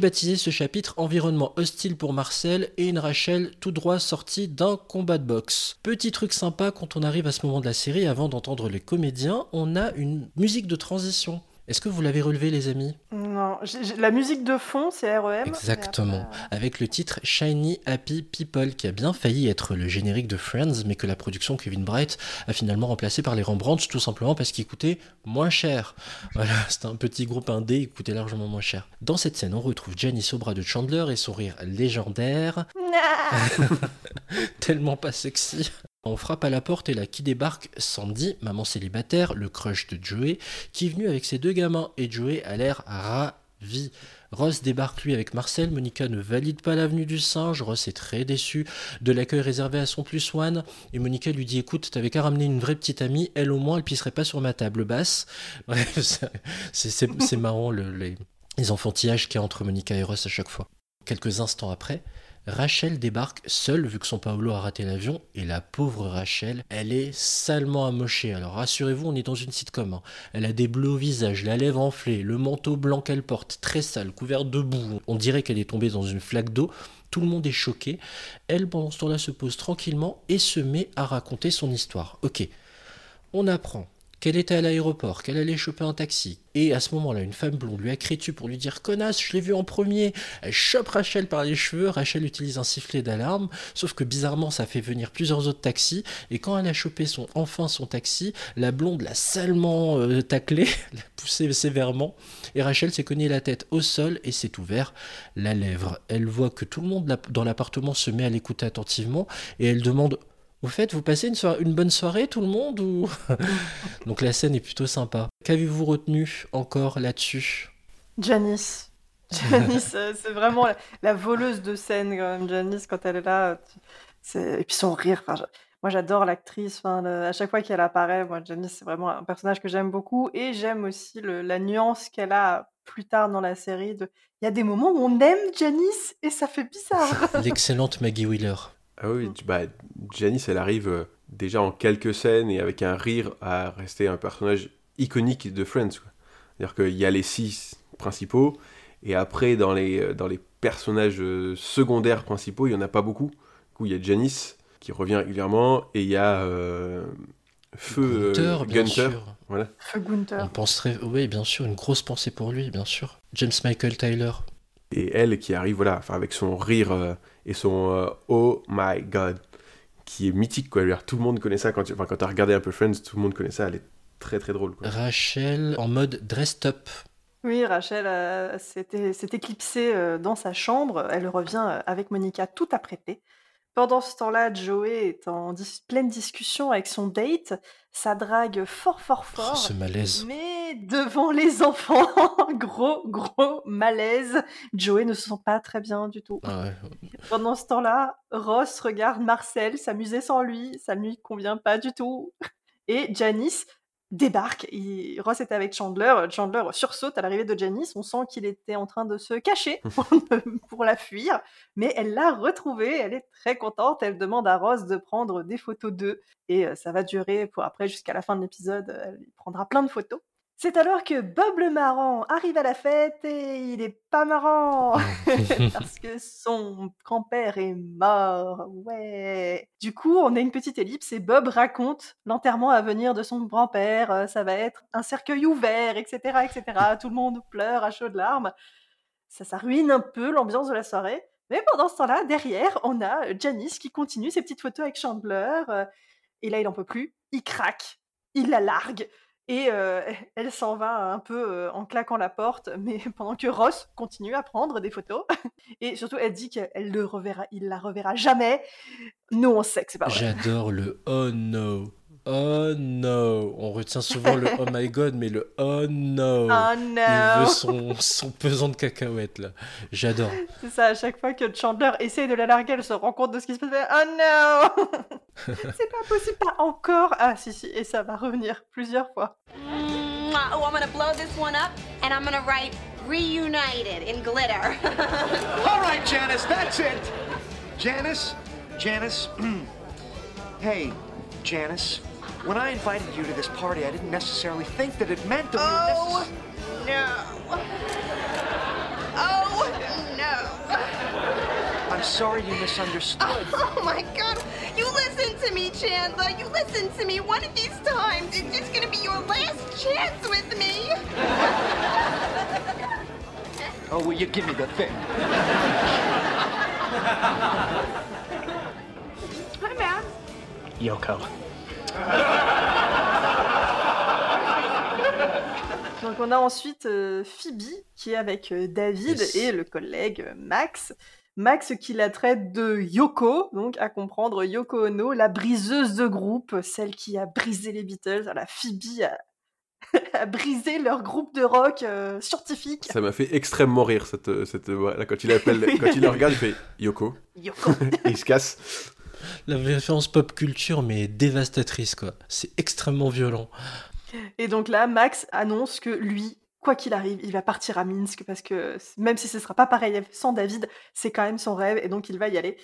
Baptisé ce chapitre Environnement hostile pour Marcel et une Rachel tout droit sortie d'un combat de boxe. Petit truc sympa quand on arrive à ce moment de la série, avant d'entendre les comédiens, on a une musique de transition. Est-ce que vous l'avez relevé les amis? Non, la musique de fond, c'est REM. Exactement, après, avec le titre Shiny Happy People qui a bien failli être le générique de Friends, mais que la production Kevin Bright a finalement remplacé par les Rembrandts tout simplement parce qu'il coûtait moins cher. Voilà, c'était un petit groupe indé, il coûtait largement moins cher. Dans cette scène, on retrouve Janice au bras de Chandler et son rire légendaire, euh, tellement pas sexy. On frappe à la porte et là qui débarque Sandy, maman célibataire, le crush de Joey, qui est venu avec ses deux gamins et Joey a l'air ravi. Ross débarque lui avec Marcel, Monica ne valide pas l'avenue du singe, Ross est très déçu de l'accueil réservé à son plus one, et Monica lui dit écoute, t'avais qu'à ramener une vraie petite amie, elle au moins elle pisserait pas sur ma table basse. Bref, c'est- marrant le- les, les enfantillages qu'il y a entre Monica et Ross à chaque fois. Quelques instants après, Rachel débarque seule vu que son Paolo a raté l'avion et la pauvre Rachel, elle est salement amochée. Alors rassurez-vous, on est dans une sitcom. hein. Elle a des bleus au visage, la lèvre enflée, le manteau blanc qu'elle porte, très sale, couvert de boue. On dirait qu'elle est tombée dans une flaque d'eau. Tout le monde est choqué. Elle, pendant ce temps-là, se pose tranquillement et se met à raconter son histoire. Ok, on apprend qu'elle était à l'aéroport, qu'elle allait choper un taxi. Et à ce moment-là, une femme blonde lui a crié dessus pour lui dire Connasse, je l'ai vu en premier. Elle chope Rachel par les cheveux. Rachel utilise un sifflet d'alarme. Sauf que bizarrement, ça fait venir plusieurs autres taxis. Et quand elle a chopé son, enfin son taxi, la blonde l'a salement euh, taclé, l'a poussé sévèrement. Et Rachel s'est cogné la tête au sol et s'est ouvert la lèvre. Elle voit que tout le monde dans l'appartement se met à l'écouter attentivement. Et elle demande au fait, vous passez une, bonne soirée, tout le monde ou... Donc la scène est plutôt sympa. Qu'avez-vous retenu encore là-dessus? Janice. Janice, euh, c'est vraiment la, la voleuse de scène, quand même. Janice, quand elle est là. c'est- Et puis son rire. enfin, je- Moi, j'adore l'actrice. Enfin, le- À chaque fois qu'elle apparaît, moi, Janice, c'est vraiment un personnage que j'aime beaucoup. Et j'aime aussi le- la nuance qu'elle a plus tard dans la série. de- Il y a des moments où on aime Janice et ça fait bizarre. L'excellente Maggie Wheeler. Ah oui, tu- bah, Janice, elle arrive euh, déjà en quelques scènes et avec un rire à rester un personnage iconique de Friends. C'est-à-dire qu'il y a les six principaux et après, dans les, euh, dans les personnages euh, secondaires principaux, il n'y en a pas beaucoup. Du coup, il y a Janice qui revient régulièrement et il y a euh, Feu euh, Gunther, bien Gunther. sûr. Voilà. Feu Gunther. On penserait, oui, bien sûr, une grosse pensée pour lui, bien sûr. James Michael Tyler. Et elle qui arrive, voilà, enfin, avec son rire euh, et son euh, Oh my god, qui est mythique, quoi. Tout le monde connaît ça quand tu enfin, quand as regardé un peu Friends, tout le monde connaît ça, elle est très très drôle. Quoi. Rachel en mode dressed up. Oui, Rachel euh, s'est éclipsée euh, dans sa chambre. Elle revient euh, avec Monica tout apprêtée. Pendant ce temps-là, Joey est en dis- pleine discussion avec son date. Ça drague fort, fort, Oh, fort. ce malaise. Mais devant les enfants, gros, gros malaise. Joey ne se sent pas très bien du tout. Ah ouais. Pendant ce temps-là, Ross regarde Marcel s'amuser sans lui. Ça ne lui convient pas du tout. et Janice débarque. Il- Ross était avec Chandler. Chandler sursaute à l'arrivée de Janice. On sent qu'il était en train de se cacher pour la fuir, mais elle l'a retrouvée. Elle est très contente. Elle demande à Ross de prendre des photos d'eux et euh, ça va durer pour après jusqu'à la fin de l'épisode. Elle prendra plein de photos. C'est alors que Bob le marrant arrive à la fête et il est pas marrant parce que son grand-père est mort. Ouais. Du coup, on a une petite ellipse et Bob raconte l'enterrement à venir de son grand-père. Euh, Ça va être un cercueil ouvert, etc., etc. Tout le monde pleure à chaudes larmes. Ça, ça ruine un peu l'ambiance de la soirée. Mais pendant ce temps-là, derrière, on a Janice qui continue ses petites photos avec Chandler. euh, Et là, il en peut plus. Il craque. Il la largue. Et elle s'en va un peu en claquant la porte, mais pendant que Ross continue à prendre des photos. Et surtout, elle dit qu'elle le reverra, il la reverra jamais. Nous, on sait que c'est pas vrai. J'adore le oh no. Oh no. On retient souvent le oh my god, mais le oh no. Oh Il no. veut son, son pesant de cacahuètes là. J'adore. C'est ça, à chaque fois que Chandler essaye de la larguer, elle se rend compte de ce qui se passe. Oh no C'est pas possible, pas encore Ah si, si, et ça va revenir plusieurs fois. Oh, I'm gonna blow this one up and I'm gonna write reunited in glitter. All right, Janice, that's it. Janice, Janice. hey, Janice. When I invited you to this party, I didn't necessarily think that it meant that Oh, we no. Oh, no. I'm sorry you misunderstood. Oh my god. You listen to me, Chandler. You listen to me. One of these times, it's just gonna be your last chance with me. Oh, will you give me the thing? Hi, man. Yoko. Donc on a ensuite euh, Phoebe qui est avec euh, David Yes. et le collègue euh, Max. Max qui la traite de Yoko, donc à comprendre Yoko Ono, la briseuse de groupe, celle qui a brisé les Beatles. Voilà, Phoebe a, a brisé leur groupe de rock euh, scientifique. Ça m'a fait extrêmement rire cette, cette. Là, quand il appelle, quand il regarde, il fait Yoko. Yoko. Il se casse. La référence pop culture, mais dévastatrice quoi. C'est extrêmement violent. Et donc là, Max annonce que lui, quoi qu'il arrive, il va partir à Minsk parce que même si ce sera pas pareil sans David, c'est quand même son rêve et donc il va y aller.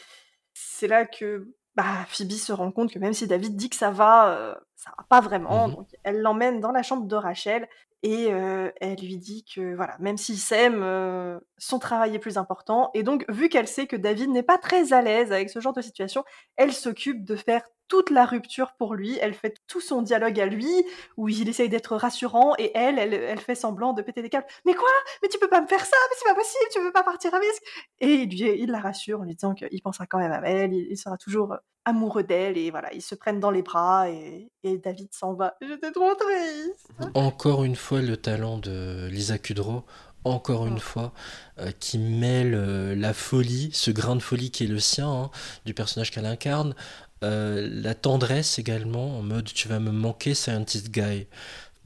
C'est là que bah, Phoebe se rend compte que même si David dit que ça va, euh, ça va pas vraiment. Mhm. Donc elle l'emmène dans la chambre de Rachel et euh, elle lui dit que voilà, même s'ils s'aiment, euh, son travail est plus important. Et donc vu qu'elle sait que David n'est pas très à l'aise avec ce genre de situation, elle s'occupe de faire toute la rupture pour lui. Elle fait tout son dialogue à lui où il essaye d'être rassurant et elle, elle, fait semblant de péter des câbles. Mais quoi? Mais tu peux pas me faire ça? Mais c'est pas possible, tu peux pas partir à Minsk Et il, lui, il la rassure en lui disant qu'il pensera quand même à elle, il, il sera toujours amoureux d'elle et voilà, ils se prennent dans les bras et, et David s'en va. J'étais trop triste. Encore une fois, le talent de Lisa Kudrow, encore une fois, euh, qui mêle euh, la folie, ce grain de folie qui est le sien, hein, du personnage qu'elle incarne, euh, la tendresse également, en mode tu vas me manquer, Scientist Guy.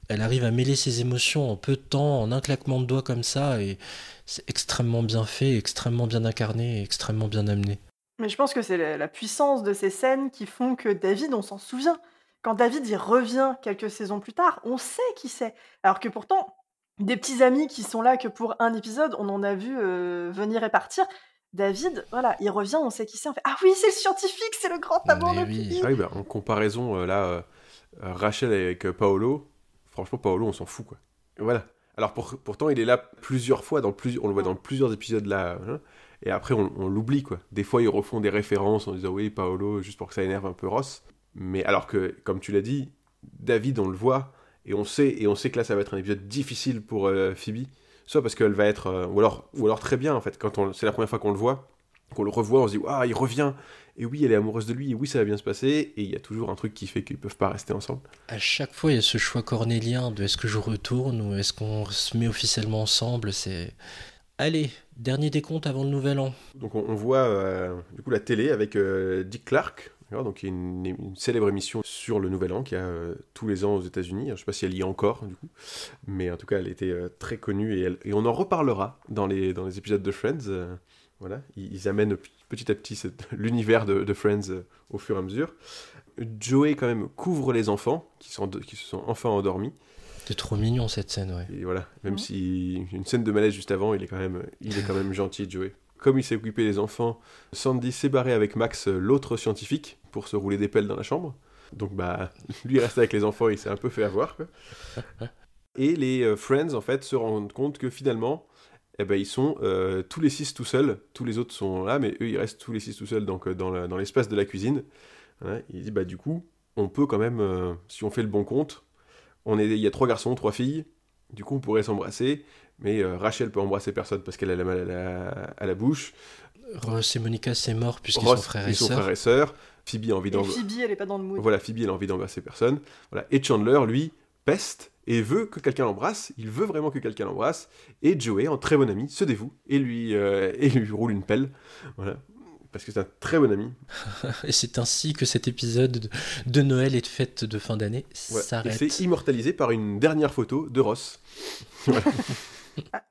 Elle arrive à mêler ses émotions en peu de temps, en un claquement de doigts comme ça, et c'est extrêmement bien fait, extrêmement bien incarné, et extrêmement bien amené. Mais je pense que c'est la, la puissance de ces scènes qui font que David, on s'en souvient. Quand David y revient quelques saisons plus tard, on sait qui c'est. Alors que pourtant, des petits amis qui sont là que pour un épisode, on en a vu euh, venir et partir. David, voilà, il revient, on sait qui c'est. On fait Ah oui, c'est le scientifique, c'est le grand amour de Phoebe. Ah oui, bah, en comparaison, euh, là, euh, euh, Rachel avec Paolo, franchement, Paolo, on s'en fout, quoi. Voilà. Alors, pour- pourtant, il est là plusieurs fois, dans plusieurs, on le voit dans plusieurs épisodes là, hein, et après, on, l'oublie, quoi. Des fois, ils refont des références en disant oui, Paolo, juste pour que ça énerve un peu Ross. Mais alors que, comme tu l'as dit, David, on le voit, et on sait, et on sait que là, ça va être un épisode difficile pour euh, Phoebe, soit parce qu'elle va être, euh, ou alors, ou alors très bien, en fait, quand c'est la première fois qu'on le voit, qu'on le revoit, on se dit ah, il revient. Et oui, elle est amoureuse de lui, et oui, ça va bien se passer, et il y a toujours un truc qui fait qu'ils peuvent pas rester ensemble. À chaque fois, il y a ce choix cornélien de est-ce que je retourne ou est-ce qu'on se met officiellement ensemble. C'est allez, dernier décompte avant le nouvel an. Donc on, voit euh, du coup la télé avec euh, Dick Clark, donc y a une, une célèbre émission sur le Nouvel An qui a euh, tous les ans aux États-Unis. Je sais pas si elle y est encore du coup, mais en tout cas elle était très connue et, on en reparlera dans les épisodes de Friends. voilà, ils, amènent petit à petit l'univers de, Friends au fur et à mesure. Joey quand même couvre les enfants qui, qui se sont enfin endormis. C'est trop mignon cette scène, ouais. Et voilà, même si une scène de malaise juste avant, il est quand même, il est quand même gentil, Joey. Comme il s'est occupé des enfants, Sandy s'est barré avec Max, l'autre scientifique, pour se rouler des pelles dans la chambre. Donc bah, lui il reste avec les enfants, il s'est un peu fait avoir. quoi. Et les euh, Friends, en fait, se rendent compte que finalement, eh ben, ils sont euh, tous les six tout seuls. Tous les autres sont là, mais eux, ils restent tous les six tout seuls donc, euh, dans, la- dans l'espace de la cuisine. Hein, il dit, bah du coup, on peut quand même, euh, si on fait le bon compte, on est, il y a trois garçons, trois filles, du coup on pourrait s'embrasser, mais euh, Rachel peut embrasser personne parce qu'elle a la mal à la, à la bouche. Ross et Monica, c'est mort puisqu'ils sont frères et frères et sœurs. Phoebe a envie d'embrasser. Phoebe, elle est pas dans le mood. Voilà, Phoebe, elle a envie d'embrasser personne. Voilà. Et Chandler, lui, peste et veut que quelqu'un l'embrasse. Il veut vraiment que quelqu'un l'embrasse. Et Joey, en très bon ami, se dévoue et lui, euh, et lui roule une pelle. Voilà. Parce que c'est un très bon ami. Et c'est ainsi que cet épisode de- Noël et de fête de fin d'année Ouais. Et s'arrête. c'est immortalisé par une dernière photo de Ross. Voilà.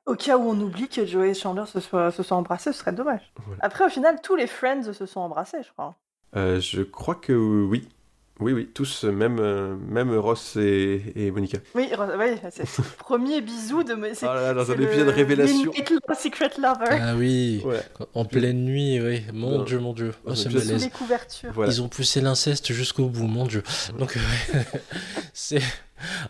Au cas où on oublie que Joey et Chandler se soient, se soient embrassés, ce serait dommage. Voilà. Après, au final, tous les Friends se sont embrassés, je crois. Euh, je crois que oui. Oui, oui, tous, même, euh, même Ross et, et Monica. Oui, c'est le premier bisou de. Ah là là, dans un le épisode révélation. Midnight Love, Secret Lover. Ah oui, Ouais. en pleine nuit, oui. Mon dieu, mon dieu. Oh, c'est malaise. les couvertures. Voilà. Ils ont poussé l'inceste jusqu'au bout, mon dieu. Donc, ouais, c'est.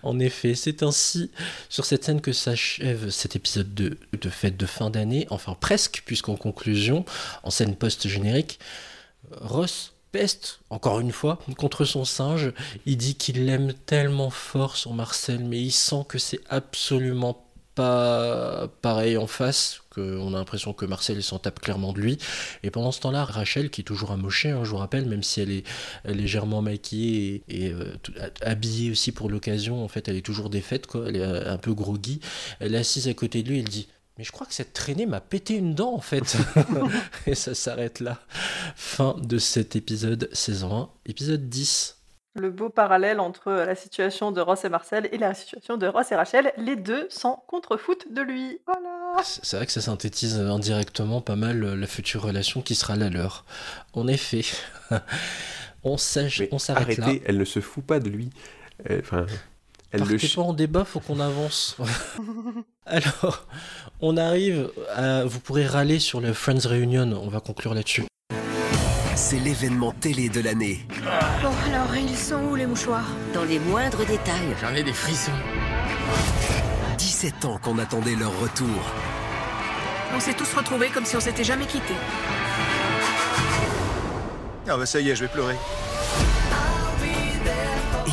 En effet, c'est ainsi sur cette scène que s'achève cet épisode de, de fête de fin d'année, enfin presque, puisqu'en conclusion, en scène post-générique, Ross peste, encore une fois, contre son singe. Il dit qu'il l'aime tellement fort, son Marcel, mais il sent que c'est absolument pas pareil en face, qu'on a l'impression que Marcel s'en tape clairement de lui. Et pendant ce temps-là, Rachel, qui est toujours amochée, hein, je vous rappelle, même si elle est légèrement maquillée et, euh, habillée aussi pour l'occasion, en fait, elle est toujours défaite, quoi. Elle est euh, un peu groggy. Elle est assise à côté de lui, elle dit mais je crois que cette traînée m'a pété une dent en fait. et ça s'arrête là. Fin de cet épisode saison 1, épisode 10. Le beau parallèle entre la situation de Ross et Marcel et la situation de Ross et Rachel, les deux s'en contrefoutent de lui. Voilà. C'est vrai que ça synthétise indirectement pas mal la future relation qui sera la leur. En effet, on s'arrête là. Arrêtez, elle ne se fout pas de lui. Euh, Enfin, elle Partez pas en débat, faut qu'on avance. Alors, on arrive à... Vous pourrez râler sur le Friends Reunion, on va conclure là-dessus. C'est l'événement télé de l'année. Bon, alors, ils sont où les mouchoirs? Dans les moindres détails. J'en ai des frissons. 17 ans qu'on attendait leur retour. On s'est tous retrouvés comme si on s'était jamais quittés. Ah bah ça y est, je vais pleurer.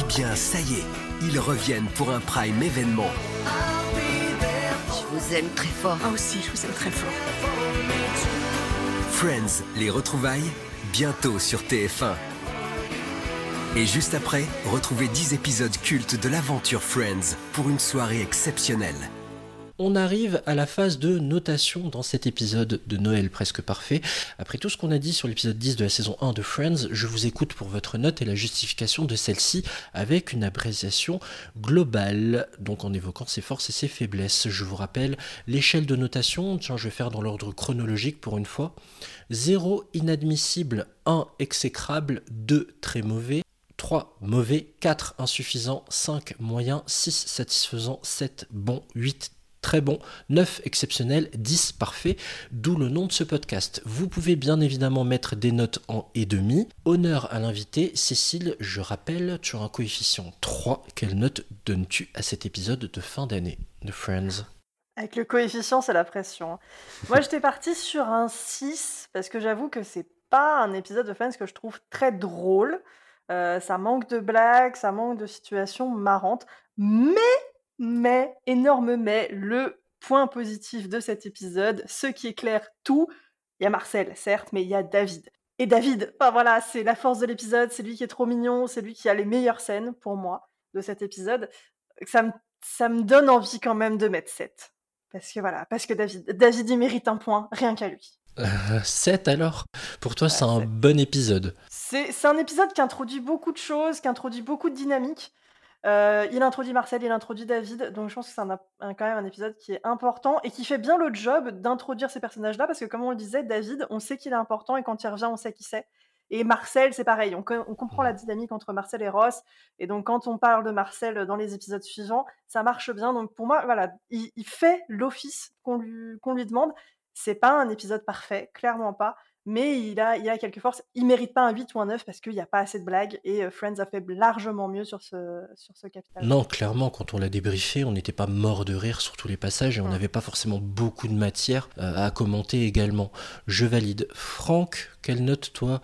Eh bien, ça y est, ils reviennent pour un prime événement. Je vous aime très fort. Moi aussi, je vous aime très fort. Friends, les retrouvailles, bientôt sur TF1. Et juste après, retrouvez 10 épisodes cultes de l'aventure Friends pour une soirée exceptionnelle. On arrive à la phase de notation dans cet épisode de Noël presque parfait. Après tout ce qu'on a dit sur l'épisode 10 de la saison 1 de Friends, je vous écoute pour votre note et la justification de celle-ci avec une appréciation globale, donc en évoquant ses forces et ses faiblesses. Je vous rappelle l'échelle de notation, tiens je vais faire dans l'ordre chronologique pour une fois. 0 inadmissible, 1 exécrable, 2 très mauvais, 3 mauvais, 4 insuffisant, 5 moyen, 6 satisfaisant, 7 bon, 8 très bon, 9 exceptionnel, 10 parfait, d'où le nom de ce podcast. Vous pouvez bien évidemment mettre des notes en et demi. Honneur à l'invité, Cécile, je rappelle, tu as un coefficient 3. Quelle note donnes-tu à cet épisode de fin d'année de Friends? Avec le coefficient, c'est la pression. hein. Moi, j'étais partie sur un 6 parce que j'avoue que c'est pas un épisode de Friends que je trouve très drôle. Euh, ça manque de blagues, ça manque de situations marrantes. Mais, mais, énorme mais, le point positif de cet épisode, ce qui éclaire tout, il y a Marcel, certes, mais il y a David. Et David, enfin voilà, c'est la force de l'épisode, c'est lui qui est trop mignon, c'est lui qui a les meilleures scènes pour moi de cet épisode. Ça me, ça me donne envie quand même de mettre 7. Parce que voilà, parce que David, David il mérite un point, rien qu'à lui. 7 alors? Pour toi, c'est un bon épisode. C'est c'est un épisode qui introduit beaucoup de choses, qui introduit beaucoup de dynamique. Euh, il introduit Marcel, il introduit David, donc je pense que c'est un, un- quand même un épisode qui est important et qui fait bien le job d'introduire ces personnages-là, parce que comme on le disait, David, on sait qu'il est important et quand il revient, on sait qui c'est. Et Marcel, c'est pareil. On, co- on comprend la dynamique entre Marcel et Ross. Et donc, quand on parle de Marcel dans les épisodes suivants, ça marche bien. Donc, pour moi, voilà, il, il fait l'office qu'on lui, qu'on lui demande. C'est pas un épisode parfait, clairement pas. Mais il a, il a quelques forces. Il mérite pas un 8 ou un 9 parce qu'il n'y a pas assez de blagues. Et euh, Friends a fait largement mieux sur ce, sur ce capital. Non, clairement, quand on l'a débriefé, on n'était pas mort de rire sur tous les passages et on n'avait pas forcément beaucoup de matière euh, à commenter également. Je valide. Franck, quelle note toi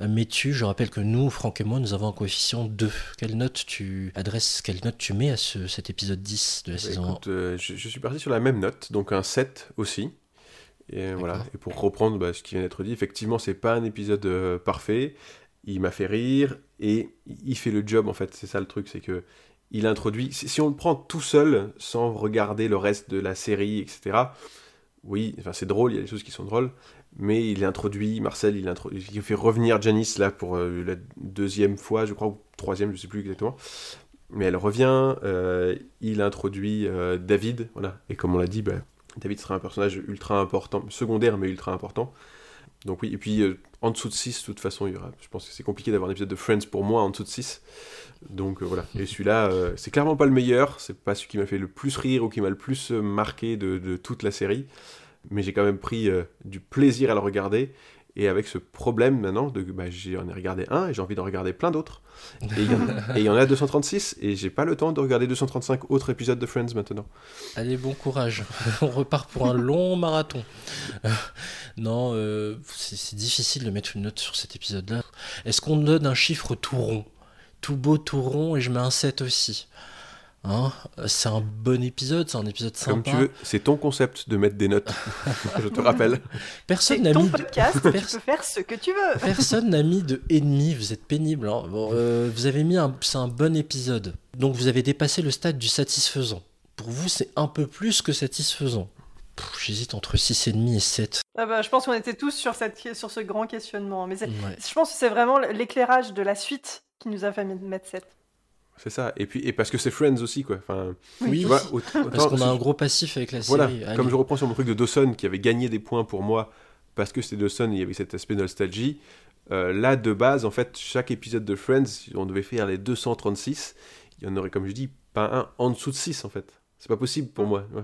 mets-tu? Je rappelle que nous, Franck et moi, nous avons un coefficient 2. Quelle note tu adresses, quelle note tu mets à ce- cet épisode 10 de la Bah, saison écoute, euh, je, je suis parti sur la même note, donc un 7 aussi. Et voilà. Et pour reprendre bah, ce qui vient d'être dit, effectivement, c'est pas un épisode euh, parfait. Il m'a fait rire et il fait le job en fait. C'est ça le truc, c'est que il introduit. Si, on le prend tout seul, sans regarder le reste de la série, etc. Oui, enfin c'est drôle, il y a des choses qui sont drôles, mais il introduit Marcel, il, introduit, il fait revenir Janice là pour euh, la deuxième fois, je crois, ou troisième, je sais plus exactement. Mais elle revient, euh, il introduit David, voilà. Et comme on l'a dit, bah, David sera un personnage ultra important, secondaire mais ultra important. Donc oui, et puis euh, en dessous de 6, de toute façon, je pense que c'est compliqué d'avoir un épisode de Friends pour moi en dessous de 6. Donc euh, voilà, et celui-là, euh, c'est clairement pas le meilleur, c'est pas celui qui m'a fait le plus rire ou qui m'a le plus marqué de, toute la série, mais j'ai quand même pris du plaisir à le regarder. Et avec ce problème maintenant, de, bah, j'en ai regardé un et j'ai envie d'en regarder plein d'autres. Et il y, en- y a 236 et j'ai pas le temps de regarder 235 autres épisodes de Friends maintenant. Allez, bon courage. On repart pour un long marathon. Euh, non, euh, c'est c'est difficile de mettre une note sur cet épisode-là. Est-ce qu'on donne un chiffre tout rond? Tout beau, tout rond, et je mets un 7 aussi. Hein c'est un bon épisode, c'est un épisode sympa. Comme tu veux, c'est ton concept de mettre des notes. je te rappelle. Personne C'est n'a ton mis de- podcast, tu Pers- peux faire ce que tu veux. Personne n'a mis de ennemi, vous êtes pénible. hein. Bon, euh, vous avez mis un, c'est un bon épisode. Donc vous avez dépassé le stade du satisfaisant. Pour vous, c'est un peu plus que satisfaisant. J'hésite entre 6,5 et 7. Ah bah, je pense qu'on était tous sur, cette, sur ce grand questionnement. Mais Ouais. je pense que c'est vraiment l'éclairage de la suite qui nous a fait mettre 7. C'est ça. Et puis et parce que c'est Friends aussi quoi. Enfin, Oui, tu vois, oui. aut- Parce autant- qu'on a un gros passif avec la Voilà. série. Allez. Comme je reprends sur mon truc de Dawson qui avait gagné des points pour moi parce que c'était Dawson, il y avait cet aspect nostalgie. Euh, là de base en fait chaque épisode de Friends, on devait faire les 236, il y en aurait comme je dis pas un en dessous de 6 en fait. C'est pas possible pour moi. ouais.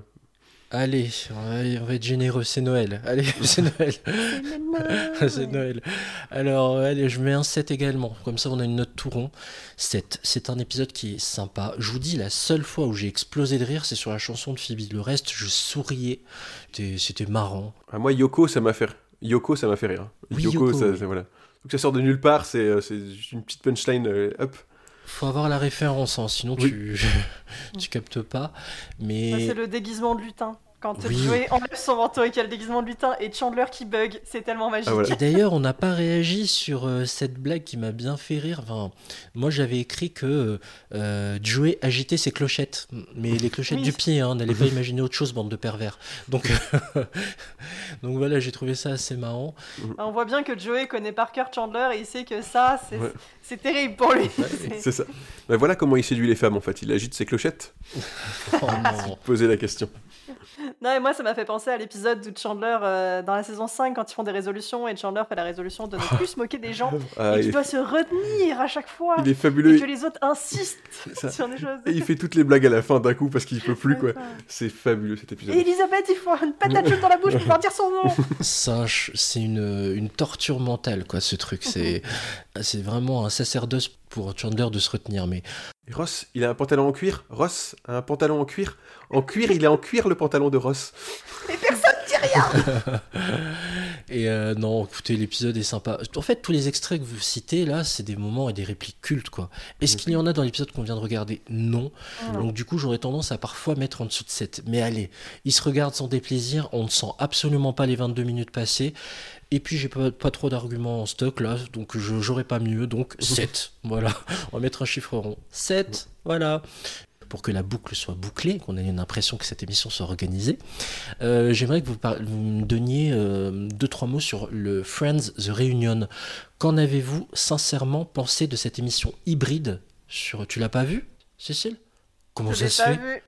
Allez, on va, on va être généreux, c'est Noël. Allez, c'est Noël. c'est Noël. Alors, euh, allez, je mets un 7 également. Comme ça, on a une note tout rond. 7. C'est un épisode qui est sympa. Je vous dis, la seule fois où j'ai explosé de rire, c'est sur la chanson de Phoebe. Le reste, je souriais. C'était- marrant. Ah, moi Yoko ça m'a fait Yoko ça m'a fait rire. Oui, Yoko, Yoko, ça, oui. ça- voilà. Donc ça sort de nulle part, c'est euh, une petite punchline euh, up. Faut avoir la référence, hein, sinon Oui. tu, tu captes pas. Ça, Mais C'est le déguisement de lutin. Quand Oui. Joey enlève son manteau et qu'il y a le déguisement de lutin et Chandler qui bug, c'est tellement magique. Et d'ailleurs, on n'a pas réagi sur euh, cette blague qui m'a bien fait rire. Enfin, moi, j'avais écrit que euh, Joey agitait ses clochettes, mais les clochettes Oui. du pied. Hein, N'allez pas imaginer autre chose, bande de pervers. Donc, donc voilà, j'ai trouvé ça assez marrant. On voit bien que Joey connaît par cœur Chandler et il sait que ça, c'est Ouais. terrible pour lui. C'est- C'est ça. Ben voilà comment il séduit les femmes en fait. Il agite ses clochettes. Oh non. Poser la question. Non, et moi, ça m'a fait penser à l'épisode de Chandler euh, dans la saison 5 quand ils font des résolutions et Chandler fait la résolution de ne plus se moquer des gens Ah, et est- doit se retenir à chaque fois. Il est fabuleux. Et que les autres insistent Ça. sur des choses. Et il fait toutes les blagues à la fin d'un coup parce qu'il peut plus quoi. C'est fabuleux cet épisode. Et Elisabeth, il faut une patate chaude dans la bouche pour pouvoir dire son nom. Ça, c'est une, une torture mentale, quoi, ce truc. C'est c'est vraiment un sacerdoce pour Chandler de se retenir. Mais Et Ross, il a un pantalon en cuir? Ross a un pantalon en cuir? En cuir, il est en cuir le pantalon? De Ross. Et personne dit rien. Et euh, non, écoutez, l'épisode est sympa. En fait, tous les extraits que vous citez là, c'est des moments et des répliques cultes, quoi. Est-ce qu'il y en a dans l'épisode qu'on vient de regarder? Non. Non. Donc du coup, j'aurais tendance à parfois mettre en dessous de 7. Mais allez, il se regarde sans déplaisir, on ne sent absolument pas les 22 minutes passées. Et puis j'ai pas, pas trop d'arguments en stock là, donc je- j'aurais pas mieux, donc 7. Voilà, on va mettre un chiffre rond. 7, voilà. Pour que la boucle soit bouclée, qu'on ait une impression que cette émission soit organisée, euh, j'aimerais que vous, me donniez euh, deux, trois mots sur le Friends The Reunion. Qu'en avez-vous sincèrement pensé de cette émission hybride sur... Tu l'as pas vu, Cécile? Comment Je ça l'ai se pas fait? vu.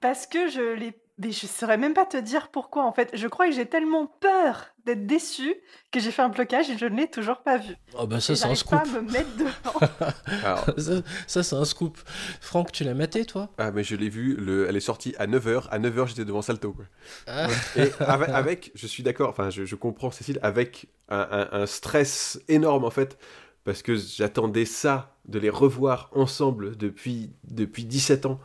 Parce que je l'ai Mais je saurais même pas te dire pourquoi en fait. Je crois que j'ai tellement peur d'être déçue que j'ai fait un blocage et je ne l'ai toujours pas vu. Oh bah ça c'est un pas scoop. à me mettre. Alors, ça, ça, c'est un scoop. Franck, tu l'as maté toi? Ah, mais je l'ai vu, le... elle est sortie à 9h. À 9h, j'étais devant Salto. Quoi. Ah. Et avec, avec- je suis d'accord, enfin, je, je comprends Cécile, avec un, un- un stress énorme en fait, parce que j'attendais ça, de les revoir ensemble depuis, depuis 17 ans,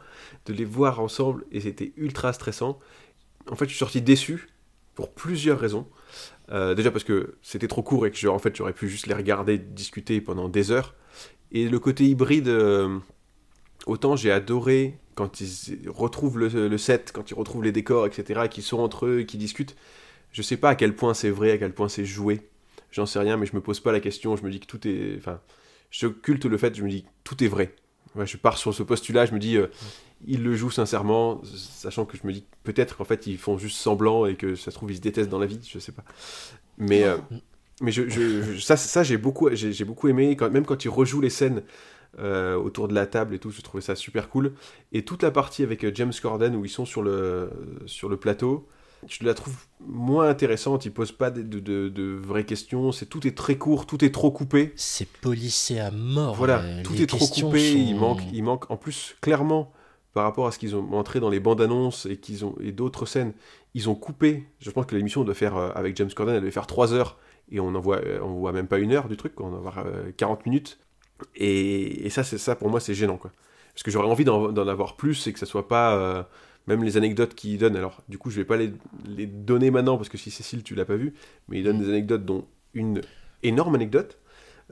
de les voir ensemble, et c'était ultra stressant. En fait, je suis sorti déçu pour plusieurs raisons. Euh, déjà parce que c'était trop court et que en fait, j'aurais pu juste les regarder discuter pendant des heures. Et le côté hybride, euh, autant j'ai adoré quand ils retrouvent le, le set, quand ils retrouvent les décors, etc., et qu'ils sont entre eux qu'ils discutent. Je sais pas à quel point c'est vrai, à quel point c'est joué. J'en sais rien, mais je me pose pas la question. Je me dis que tout est. Enfin, je culte le fait, je me dis tout est vrai. Je pars sur ce postulat, je me dis, euh, ils le jouent sincèrement, sachant que je me dis peut-être qu'en fait ils font juste semblant et que ça se trouve ils se détestent dans la vie, je sais pas. Mais, euh, mais ça, ça j'ai beaucoup, j'ai beaucoup aimé, même quand ils rejouent les scènes euh, autour de la table et tout, je trouvais ça super cool. Et toute la partie avec euh, James Corden où ils sont sur le, sur le plateau, je la trouve moins intéressante. Ils posent pas de, de- de- de vraies questions. C'est tout est très court, tout est trop coupé. C'est policé à mort. Voilà, euh, tout est trop coupé. sont- Il manque, il manque. En plus, clairement, par rapport à ce qu'ils ont montré dans les bandes annonces et qu'ils ont et d'autres scènes, ils ont coupé. Je pense que l'émission doit faire euh, avec James Corden, elle devait faire 3 heures et on en voit, euh, on voit même pas une heure du truc. On va voir euh, 40 minutes. Et, et ça, c'est ça pour moi, c'est gênant, quoi. Parce que j'aurais envie d'en avoir plus et que ça soit pas même les anecdotes qu'ils donnent. Alors, du coup, je vais pas les, les donner maintenant parce que si Cécile, tu l'as pas vu, mais il donne des anecdotes, dont une énorme anecdote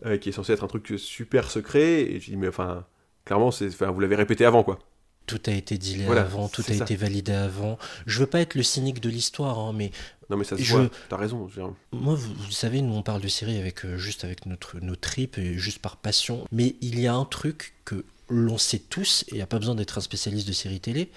euh, qui est censée être un truc super secret. Et je dis, mais enfin, clairement, c'est, enfin, vous l'avez répété avant, quoi. Tout a été dealé Voilà, avant, tout a ça. été validé avant. Je veux pas être le cynique de l'histoire, hein, mais Non, mais ça se je- voit. T'as raison. je. Moi, vous, vous savez, nous on parle de séries avec euh, juste avec notre nos tripes et juste par passion. Mais il y a un truc que l'on sait tous et il n'y a pas besoin d'être un spécialiste de séries télé,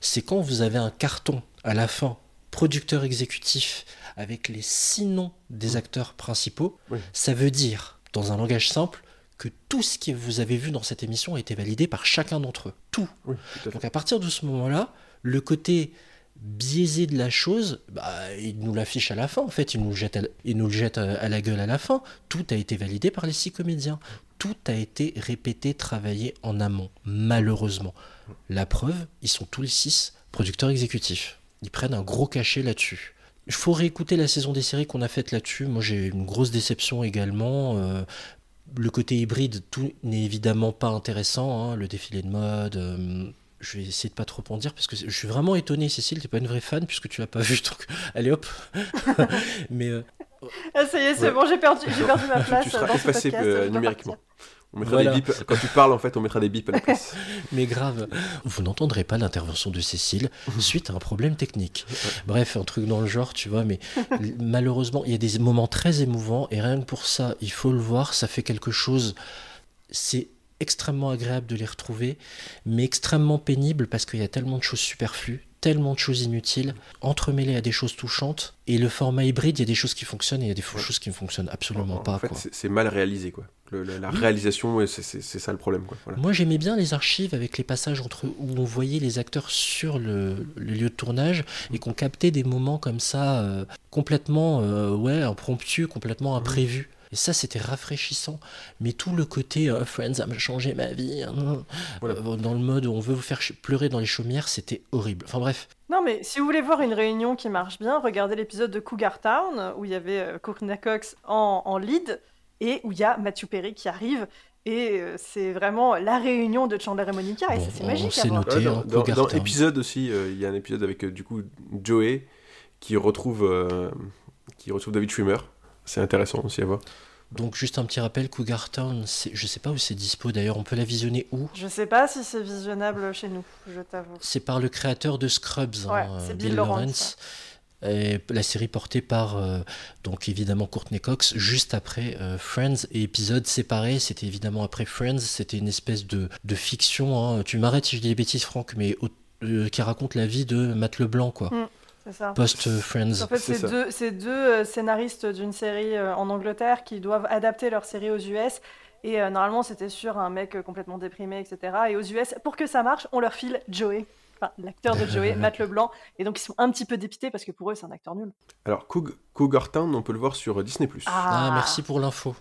c'est quand vous avez un carton à la fin, producteur exécutif avec les six noms des acteurs principaux, Oui. ça veut dire, dans un langage simple, que tout ce que vous avez vu dans cette émission a été validé par chacun d'entre eux. Tout. Oui, tout à fait. Donc à partir de ce moment-là, le côté biaisé de la chose, bah, il nous l'affiche à la fin en fait, il nous, le jette à, il nous le jette à, à la gueule à la fin. Tout a été validé par les six comédiens. Tout a été répété, travaillé en amont, malheureusement. La preuve, ils sont tous les six producteurs exécutifs. Ils prennent un gros cachet là-dessus. Il faut réécouter la saison des séries qu'on a faite là-dessus. Moi, j'ai une grosse déception également. Euh, le côté hybride, tout n'est évidemment pas intéressant. hein, le défilé de mode. euh, je vais essayer de pas trop en dire parce que je suis vraiment étonné, Cécile, t'es pas une vraie fan puisque tu l'as pas vu. Donc, allez hop. Mais euh, Ah, ça y est, c'est Ouais. bon, j'ai perdu, j'ai perdu ma place. tu seras dans ce effacé podcast, euh, numériquement. partir. On mettra Voilà. des bips. Quand tu parles, en fait, on mettra des bips à la place. mais grave, vous n'entendrez pas l'intervention de Cécile suite à un problème technique. Bref, un truc dans le genre, tu vois, mais malheureusement, il y a des moments très émouvants et rien que pour ça, il faut le voir, ça fait quelque chose. C'est extrêmement agréable de les retrouver, mais extrêmement pénible parce qu'il y a tellement de choses superflues, tellement de choses inutiles, entremêlées à des choses touchantes. Et le format hybride, il y a des choses qui fonctionnent et il y a des choses qui ne fonctionnent absolument pas. en fait, c'est- mal réalisé, quoi. Le- la réalisation, et c'est- ça le problème, quoi. Voilà. Moi, j'aimais bien les archives avec les passages entre où on voyait les acteurs sur le, le lieu de tournage et qu'on captait des moments comme ça euh, complètement euh, ouais impromptus, complètement imprévus. Et ça, c'était rafraîchissant. Mais tout le côté euh, Friends a changé ma vie, hein, euh, dans le mode où on veut vous faire pleurer dans les chaumières, c'était horrible. Enfin bref, Non, mais si vous voulez voir une réunion qui marche bien, regardez l'épisode de Cougar Town où il y avait euh, Courtney Cox en, en lead et où il y a Matthew Perry qui arrive. Et euh, c'est vraiment la réunion de Chandler et Monica. et ça, c'est magique à voir. Ouais, dans, dans- dans épisode aussi, euh, il y a un épisode avec euh, du coup Joey qui retrouve, euh, qui retrouve David Schwimmer. C'est intéressant aussi à voir. donc juste un petit rappel, Cougar Town, je sais pas où c'est dispo d'ailleurs, on peut la visionner où? Je sais pas si c'est visionnable chez nous, je t'avoue. C'est par le créateur de Scrubs, hein, Ouais, euh, c'est Bill, Bill Lawrence. Lawrence, Et la série portée par, euh, donc évidemment, Courtney Cox, juste après euh, Friends, et épisode séparé, c'était évidemment après Friends, c'était une espèce de, de fiction, hein. tu m'arrêtes si je dis des bêtises, Franck, mais au- euh, qui raconte la vie de Matt Leblanc, quoi. Mm. Post-Friends. En fait, c'est deux, c'est deux euh, scénaristes d'une série euh, en Angleterre qui doivent adapter leur série aux US. Et euh, normalement, c'était sur un mec complètement déprimé, etc. Et aux US, pour que ça marche, on leur file Joey. enfin l'acteur de Joey, Matt Leblanc, et donc ils sont un petit peu dépités parce que pour eux c'est un acteur nul. Alors, Coug- Cougar Town, on peut le voir sur Disney+. Ah. Ah, merci pour l'info.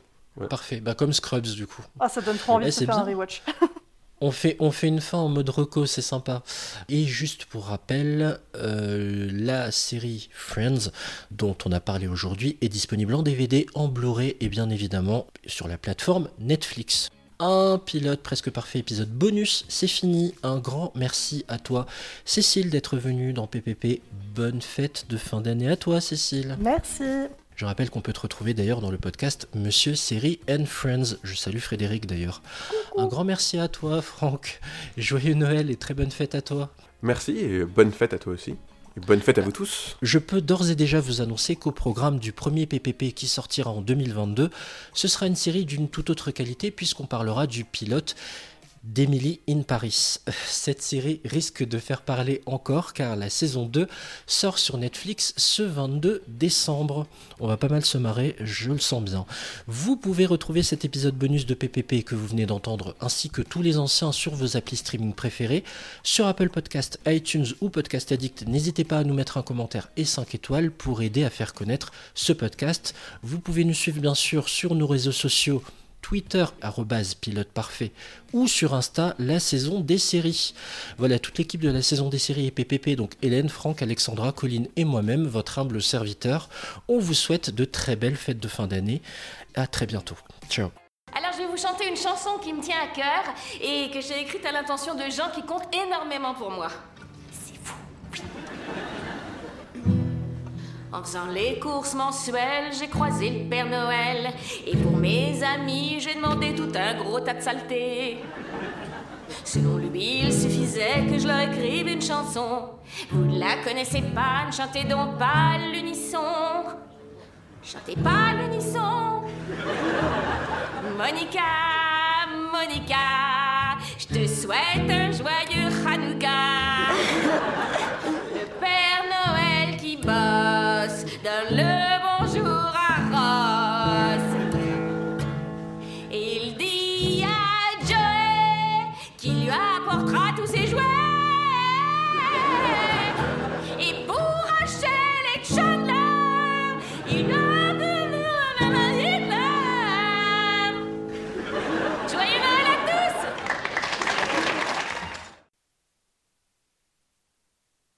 Parfait. Bah, comme Scrubs, du coup. Ah, ça donne trop envie de faire un rewatch. On fait, une fin en mode reco, c'est sympa. Et juste pour rappel, euh, la série Friends, dont on a parlé aujourd'hui, est disponible en DVD, en Blu-ray et bien évidemment sur la plateforme Netflix. Un pilote presque parfait épisode bonus, c'est fini. Un grand merci à toi, Cécile, d'être venue dans PPP. Bonne fête de fin d'année à toi, Cécile. Merci. Je rappelle qu'on peut te retrouver d'ailleurs dans le podcast Monsieur Série and Friends. Je salue Frédéric d'ailleurs. Un grand merci à toi, Franck. Joyeux Noël et très bonne fête à toi. Merci et bonne fête à toi aussi. Et bonne fête à vous tous. Je peux d'ores et déjà vous annoncer qu'au programme du premier PPP qui sortira en 2022, ce sera une série d'une toute autre qualité puisqu'on parlera du pilote d'Emily in Paris. Cette série risque de faire parler encore car la saison 2 sort sur Netflix ce 22 décembre. On va pas mal se marrer, je le sens bien. Vous pouvez retrouver cet épisode bonus de PPP que vous venez d'entendre ainsi que tous les anciens sur vos applis streaming préférés, sur Apple Podcast, iTunes ou Podcast Addict. N'hésitez pas à nous mettre un commentaire et 5 étoiles pour aider à faire connaître ce podcast. Vous pouvez nous suivre bien sûr sur nos réseaux sociaux Twitter, pilote parfait, ou sur Insta, la saison des séries. Voilà, toute l'équipe de la saison des séries et PPP, donc Hélène, Franck, Alexandra, Colline et moi-même, votre humble serviteur, on vous souhaite de très belles fêtes de fin d'année. À très bientôt. Ciao. Alors je vais vous chanter une chanson qui me tient à cœur et que j'ai écrite à l'intention de gens qui comptent énormément pour moi. C'est vous. En faisant les courses mensuelles, j'ai croisé le Père Noël. Et pour mes amis, j'ai demandé tout un gros tas de saletés. Selon lui, il suffisait que je leur écrive une chanson. Vous ne la connaissez pas, ne chantez donc pas l'unisson. Chantez pas l'unisson. Monica, Monica, je te souhaite un joyeux Hanouka. love.